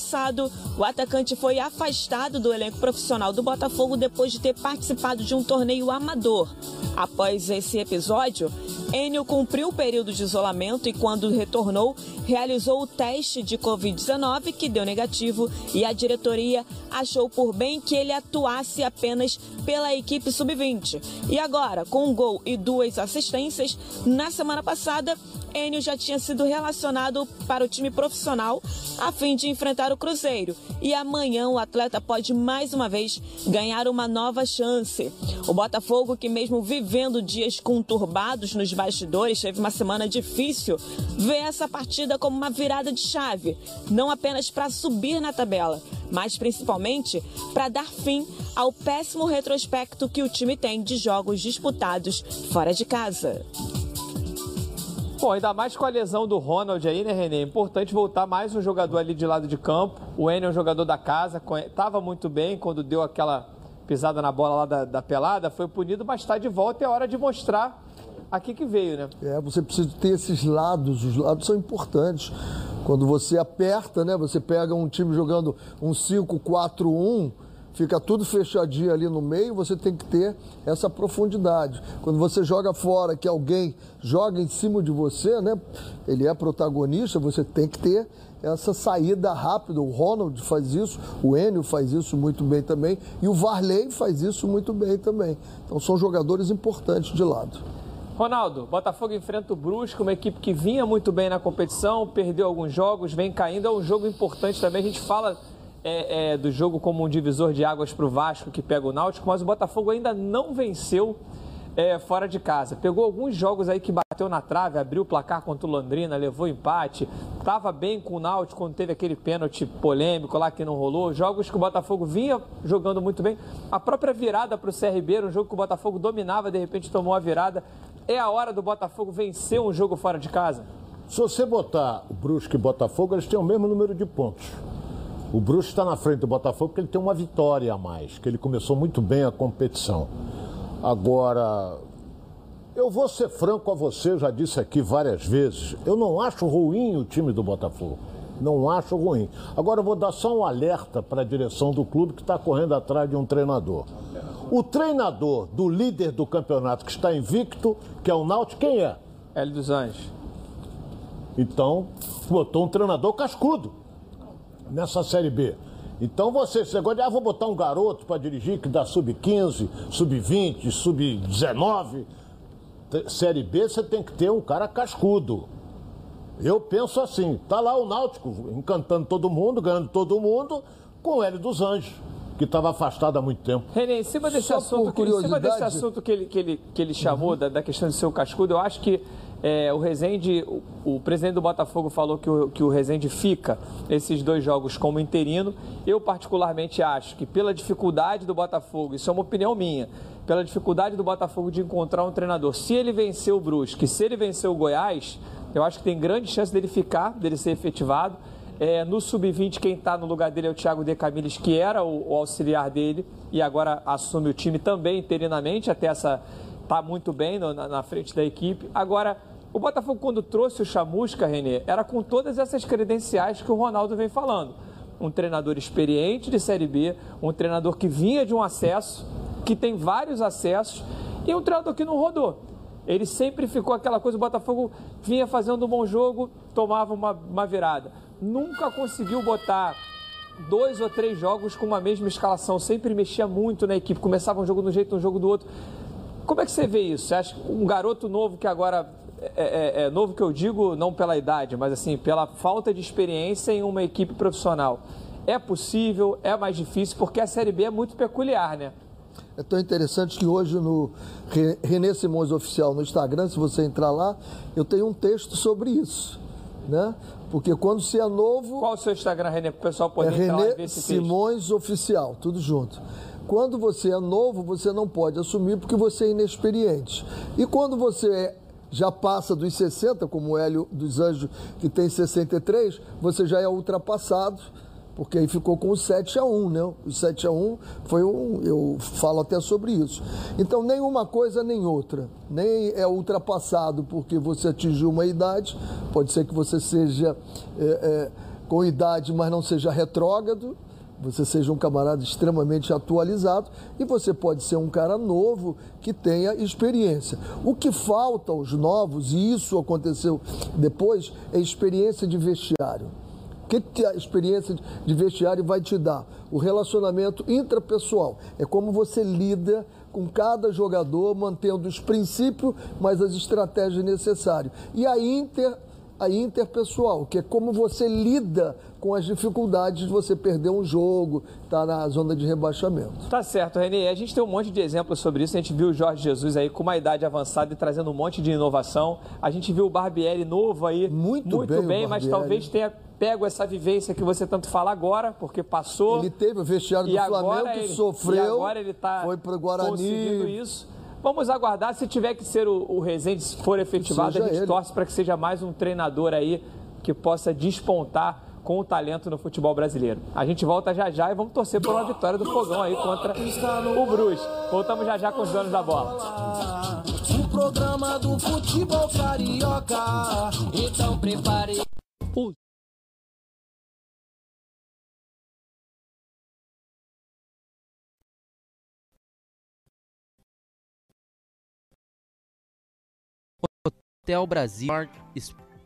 o atacante foi afastado do elenco profissional do Botafogo depois de ter participado de um torneio amador. Após esse episódio, Enio cumpriu o período de isolamento e, quando retornou, realizou o teste de Covid-19, que deu negativo, e a diretoria achou por bem que ele atuasse apenas pela equipe sub-20. E agora, com um gol e duas assistências, na semana passada, Enio já tinha sido relacionado para o time profissional a fim de enfrentar o Cruzeiro. E amanhã o atleta pode mais uma vez ganhar uma nova chance. O Botafogo, que mesmo vivendo dias conturbados nos bastidores, teve uma semana difícil, vê essa partida como uma virada de chave, não apenas para subir na tabela, mas principalmente para dar fim ao péssimo retrospecto que o time tem de jogos disputados fora de casa. Bom, ainda mais com a lesão do Ronald aí, né, Renê? É importante voltar mais um jogador ali de lado de campo. O Enio é um jogador da casa, estava muito bem quando deu aquela pisada na bola lá da, da pelada, foi punido, mas está de volta e é hora de mostrar aqui que veio, né? É, você precisa ter esses lados, os lados são importantes. Quando você aperta, né? Você pega um time jogando um 5-4-1, fica tudo fechadinho ali no meio, você tem que ter essa profundidade. Quando você joga fora, que alguém joga em cima de você, né? Ele é protagonista, você tem que ter essa saída rápida. O Ronald faz isso, o Enio faz isso muito bem também e o Varley faz isso muito bem também. Então são jogadores importantes de lado. Ronaldo, Botafogo enfrenta o Brusque, uma equipe que vinha muito bem na competição, perdeu alguns jogos, vem caindo, é um jogo importante também. A gente fala é, é, do jogo como um divisor de águas para o Vasco que pega o Náutico, mas o Botafogo ainda não venceu é, fora de casa. Pegou alguns jogos aí que bateu na trave, abriu o placar contra o Londrina, levou empate, estava bem com o Náutico quando teve aquele pênalti polêmico lá que não rolou. Jogos que o Botafogo vinha jogando muito bem. A própria virada para o CRB, era um jogo que o Botafogo dominava, de repente tomou a virada. É a hora do Botafogo vencer um jogo fora de casa? Se você botar o Brusque e Botafogo, eles têm o mesmo número de pontos. O Brusque está na frente do Botafogo porque ele tem uma vitória a mais, que ele começou muito bem a competição. Agora, eu vou ser franco a você, já disse aqui várias vezes, eu não acho ruim o time do Botafogo. Não acho ruim. Agora eu vou dar só um alerta para a direção do clube que está correndo atrás de um treinador. O treinador do líder do campeonato que está invicto, que é o Náutico, quem é? Hélio dos Anjos. Então, botou um treinador cascudo nessa Série B. Então você, você gosta de, ah, vou botar um garoto para dirigir que dá sub-15, sub-20, sub-19. Série B você tem que ter um cara cascudo. Eu penso assim, tá lá o Náutico encantando todo mundo, ganhando todo mundo, com o Hélio dos Anjos, que estava afastado há muito tempo. René, em cima desse, assunto, que, em cima desse assunto que ele, que ele, que ele chamou, uhum. da, da questão de ser o cascudo, eu acho que é, o Rezende, o, o, presidente do Botafogo falou que o, que o Rezende fica esses dois jogos como interino. Eu, particularmente, acho que pela dificuldade do Botafogo, isso é uma opinião minha, pela dificuldade do Botafogo de encontrar um treinador, se ele vencer o Brusque, se ele vencer o Goiás, eu acho que tem grande chance dele ficar, dele ser efetivado. É, no sub-20, quem está no lugar dele é o Thiago De Camilles, que era o, o, auxiliar dele e agora assume o time também interinamente, até essa. está muito bem no, na, na frente da equipe. Agora o Botafogo, quando trouxe o Chamusca, Renê, era com todas essas credenciais que o Ronaldo vem falando. Um treinador experiente de Série B, um treinador que vinha de um acesso, que tem vários acessos, e um treinador que não rodou. Ele sempre ficou aquela coisa, o Botafogo vinha fazendo um bom jogo, tomava uma, uma virada. Nunca conseguiu botar dois ou três jogos com uma mesma escalação, sempre mexia muito na equipe, começava um jogo de um jeito, um jogo do outro. Como é que você vê isso? Você acha que um garoto novo que agora é, é, é, novo que eu digo não pela idade, mas assim, pela falta de experiência em uma equipe profissional. É possível, é mais difícil, porque a Série B é muito peculiar, né? É tão interessante que hoje no Renê Simões Oficial no Instagram, se você entrar lá, eu tenho um texto sobre isso, né? Porque quando você é novo... Qual o seu Instagram, Renê, para o pessoal poder é entrar lá e ver esse Simões texto? Oficial, tudo junto. Quando você é novo, você não pode assumir porque você é inexperiente. E quando você já passa dos 60, como o Hélio dos Anjos, que tem 63, você já é ultrapassado, porque aí ficou com o 7 a 1, né? O 7 a 1 foi um, eu falo até sobre isso. Então, nem uma coisa nem outra. Nem é ultrapassado porque você atingiu uma idade, pode ser que você seja é, é, com idade, mas não seja retrógrado, você seja um camarada extremamente atualizado e você pode ser um cara novo que tenha experiência. O que falta aos novos, e isso aconteceu depois, é experiência de vestiário. O que, a experiência de vestiário vai te dar? O relacionamento intrapessoal. É como você lida com cada jogador, mantendo os princípios, mas as estratégias necessárias. E a inter a interpessoal, que é como você lida com as dificuldades de você perder um jogo, tá na zona de rebaixamento. Tá certo, Renê. A gente tem um monte de exemplos sobre isso. A gente viu o Jorge Jesus aí com uma idade avançada e trazendo um monte de inovação. A gente viu o Barbieri novo aí. Muito, muito bem, bem mas talvez tenha pego essa vivência que você tanto fala agora, porque passou. Ele teve o vestiário do Flamengo, ele, sofreu. E agora ele está conseguindo isso. Vamos aguardar. Se tiver que ser o, o Rezende, se for efetivado, a gente ele. torce para que seja mais um treinador aí que possa despontar com o talento no futebol brasileiro. A gente volta já já e vamos torcer por uma vitória do Fogão aí contra o Brusque. Voltamos já já com os donos da bola. O programa do futebol carioca. Então prepare. Hotel Brasil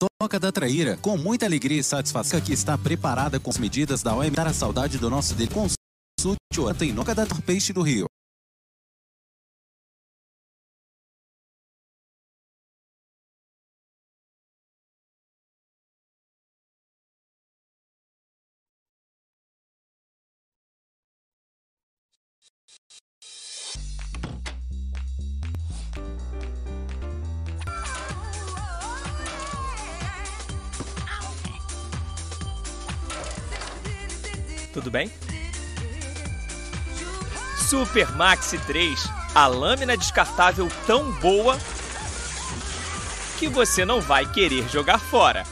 Toca da Traíra, com muita alegria e satisfação que está preparada com as medidas da OMS para a saudade do nosso dele. Consulte o em Noca da Peixe do Rio. Tudo bem? Super Maxi 3, a lâmina descartável tão boa que você não vai querer jogar fora.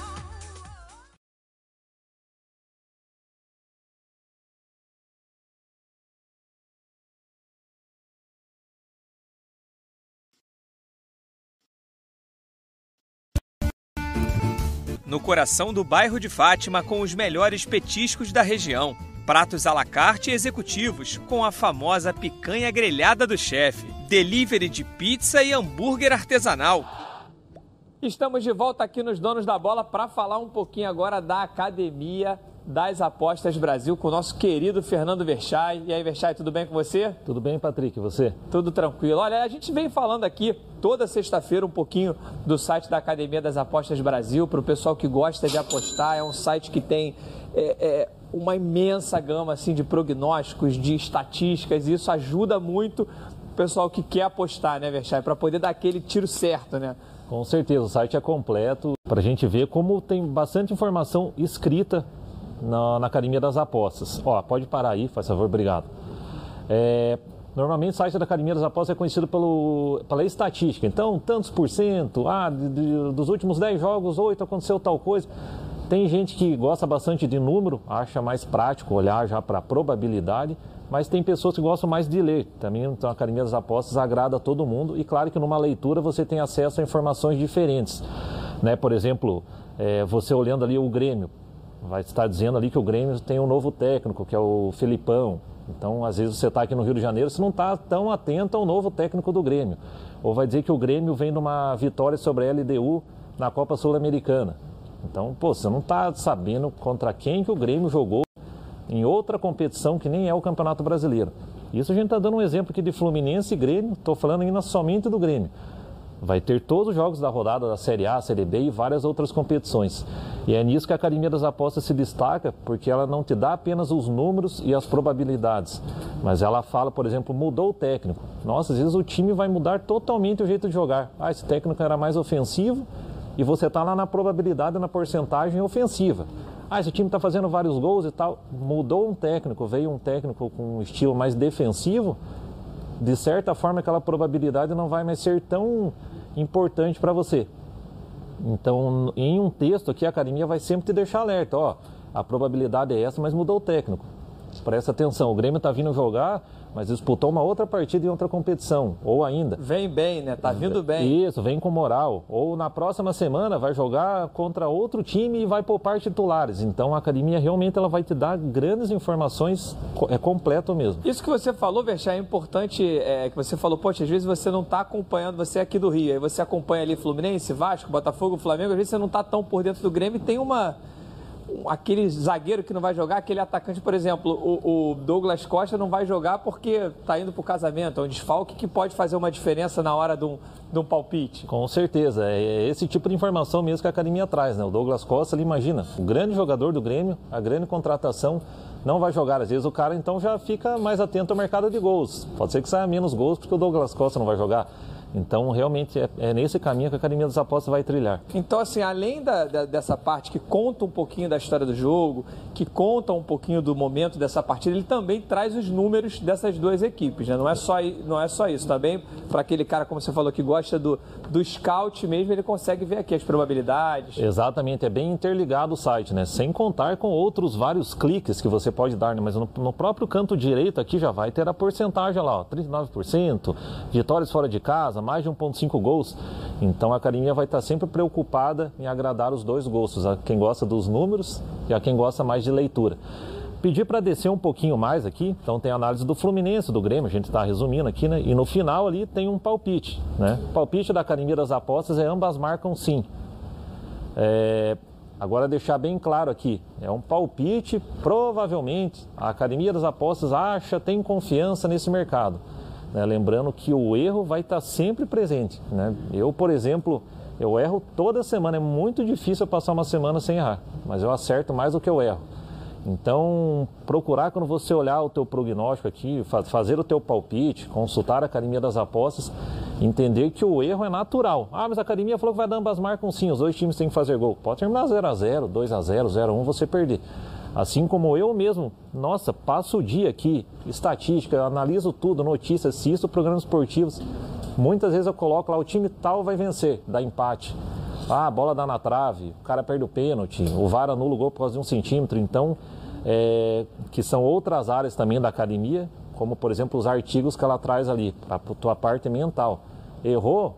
Coração do bairro de Fátima, com os melhores petiscos da região. Pratos à la carte e executivos, com a famosa picanha grelhada do chefe. Delivery de pizza e hambúrguer artesanal. Estamos de volta aqui nos Donos da Bola para falar um pouquinho agora da Academia das Apostas Brasil com o nosso querido Fernando Verchai. E aí, Verchai, tudo bem com você? Tudo bem, Patrick, e você? Tudo tranquilo. Olha, a gente vem falando aqui toda sexta-feira um pouquinho do site da Academia das Apostas Brasil para o pessoal que gosta de apostar. É um site que tem é, é, uma imensa gama assim, de prognósticos, de estatísticas, e isso ajuda muito o pessoal que quer apostar, né, Verchai? Para poder dar aquele tiro certo, né? Com certeza, o site é completo para a gente ver como tem bastante informação escrita na, na, Academia das Apostas. Ó, pode parar aí, faz favor, obrigado. É, normalmente o site da Academia das Apostas é conhecido pelo, pela estatística. Então, tantos por cento, ah, de, de, dos últimos 10 jogos, 8 aconteceu tal coisa. Tem gente que gosta bastante de número, acha mais prático olhar já para a probabilidade, mas tem pessoas que gostam mais de ler. Também então, a Academia das Apostas agrada a todo mundo e claro que numa leitura você tem acesso a informações diferentes. Né? Por exemplo, é, você olhando ali o Grêmio, vai estar dizendo ali que o Grêmio tem um novo técnico, que é o Felipão. Então, às vezes você está aqui no Rio de Janeiro, você não está tão atento ao novo técnico do Grêmio. Ou vai dizer que o Grêmio vem de uma vitória sobre a LDU na Copa Sul-Americana. Então, pô, você não está sabendo contra quem que o Grêmio jogou em outra competição que nem é o Campeonato Brasileiro. Isso a gente está dando um exemplo aqui de Fluminense e Grêmio, estou falando ainda somente do Grêmio. Vai ter todos os jogos da rodada da Série A, Série B e várias outras competições. E é nisso que a Academia das Apostas se destaca, porque ela não te dá apenas os números e as probabilidades, mas ela fala, por exemplo, mudou o técnico. Nossa, às vezes o time vai mudar totalmente o jeito de jogar. Ah, esse técnico era mais ofensivo e você está lá na probabilidade, na porcentagem ofensiva. Ah, esse time está fazendo vários gols e tal. Mudou um técnico, veio um técnico com um estilo mais defensivo. De certa forma, aquela probabilidade não vai mais ser tão importante para você. Então, em um texto aqui, a academia vai sempre te deixar alerta. Ó, a probabilidade é essa, mas mudou o técnico. Presta atenção, o Grêmio está vindo jogar mas disputou uma outra partida em outra competição, ou ainda. Vem bem, né? Tá vindo bem. Isso, vem com moral. Ou na próxima semana vai jogar contra outro time e vai poupar titulares. Então a academia realmente ela vai te dar grandes informações, é completo mesmo. Isso que você falou, Verchá, é importante, é, que você falou, poxa, às vezes você não está acompanhando, você é aqui do Rio, aí você acompanha ali Fluminense, Vasco, Botafogo, Flamengo, às vezes você não está tão por dentro do Grêmio e tem uma aquele zagueiro que não vai jogar, aquele atacante, por exemplo, o, o Douglas Costa não vai jogar porque está indo para o casamento, é um desfalque que pode fazer uma diferença na hora de um, de um palpite. Com certeza, é esse tipo de informação mesmo que a academia traz, né? O Douglas Costa, ele imagina, o grande jogador do Grêmio, a grande contratação, não vai jogar. Às vezes o cara então já fica mais atento ao mercado de gols. Pode ser que saia menos gols porque o Douglas Costa não vai jogar. Então, realmente, é, é, nesse caminho que a Academia das Apostas vai trilhar. Então, assim, além da, da, dessa parte que conta um pouquinho da história do jogo, que conta um pouquinho do momento dessa partida, ele também traz os números dessas duas equipes, né? Não é só, não é só isso. Também, para aquele cara, como você falou, que gosta do, do scout mesmo, ele consegue ver aqui as probabilidades. Exatamente, é bem interligado o site, né? Sem contar com outros vários cliques que você pode dar, né? Mas no, no próprio canto direito aqui já vai ter a porcentagem lá, ó, 39%, vitórias fora de casa, casa, mais de 1,5 gols. Então a academia vai estar sempre preocupada em agradar os dois gostos, a quem gosta dos números e a quem gosta mais de leitura. Pedir para descer um pouquinho mais aqui, então tem análise do Fluminense, do Grêmio, a gente está resumindo aqui, né? E no final ali tem um palpite, né? O palpite da Academia das Apostas é ambas marcam sim. É, agora deixar bem claro aqui, é um palpite, provavelmente a Academia das Apostas acha, tem confiança nesse mercado. Né? Lembrando que o erro vai estar sempre presente. Né? Eu, por exemplo, eu erro toda semana, é muito difícil eu passar uma semana sem errar, mas eu acerto mais do que eu erro. Então, procurar quando você olhar o teu prognóstico aqui, fazer o teu palpite, consultar a Academia das Apostas, entender que o erro é natural. Ah, mas a Academia falou que vai dar ambas marcas sim, os dois times têm que fazer gol. Pode terminar 0 a 0 2 a 0 0 a 1 você perder. Assim como eu mesmo, nossa, passo o dia aqui, estatística, analiso tudo, notícias, assisto programas esportivos. Muitas vezes eu coloco lá, o time tal vai vencer, dá empate. Ah, a bola dá na trave, o cara perde o pênalti, o VAR anula o gol por causa de um centímetro. Então, é, que são outras áreas também da academia, como por exemplo os artigos que ela traz ali, para a tua parte mental. Errou,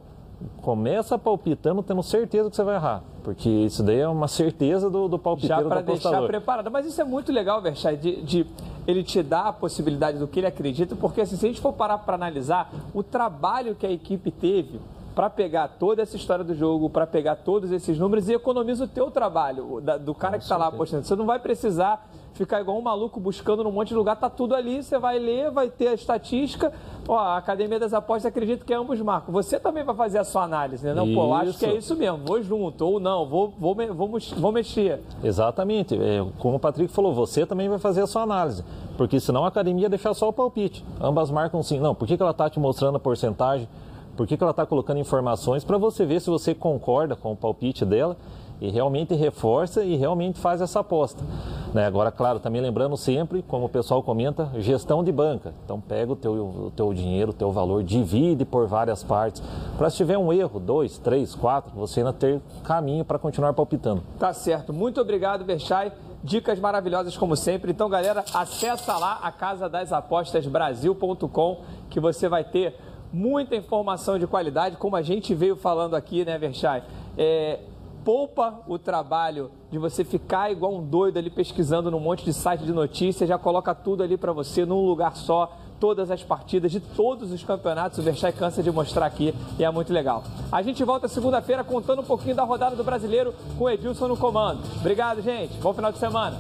começa palpitando tendo certeza que você vai errar, porque isso daí é uma certeza do, do palpiteiro Já para deixar preparado. Mas isso é muito legal, Verchai, de, de, ele te dar a possibilidade do que ele acredita, porque assim, se a gente for parar para analisar o trabalho que a equipe teve para pegar toda essa história do jogo, para pegar todos esses números e economiza o teu trabalho, da, do cara que está lá apostando. Você não vai precisar ficar igual um maluco buscando num monte de lugar, tá tudo ali, você vai ler, vai ter a estatística. Ó, a Academia das Apostas acredita que é ambos marcam. Você também vai fazer a sua análise, né? Não, isso. pô, acho que é isso mesmo, vou junto, ou não, vou, vou, vou, vou mexer. Exatamente. É, como o Patrick falou, você também vai fazer a sua análise. Porque senão a academia deixar só o palpite. Ambas marcam sim. Não, por que, que ela tá te mostrando a porcentagem? Por que, que ela está colocando informações para você ver se você concorda com o palpite dela e realmente reforça e realmente faz essa aposta. Né? Agora, claro, também lembrando sempre, como o pessoal comenta, gestão de banca. Então pega o teu, o teu dinheiro, o teu valor, divide por várias partes. Para se tiver um erro, dois, três, quatro, você ainda ter caminho para continuar palpitando. Tá certo. Muito obrigado, Berchay. Dicas maravilhosas como sempre. Então, galera, acessa lá a casa das apostas brasil.com que você vai ter muita informação de qualidade, como a gente veio falando aqui, né, Verchai? É, poupa o trabalho de você ficar igual um doido ali pesquisando num monte de site de notícias, já coloca tudo ali para você num lugar só, todas as partidas de todos os campeonatos. O Verchai cansa de mostrar aqui e é muito legal. A gente volta segunda-feira contando um pouquinho da rodada do brasileiro com o Edilson no comando. Obrigado, gente. Bom final de semana.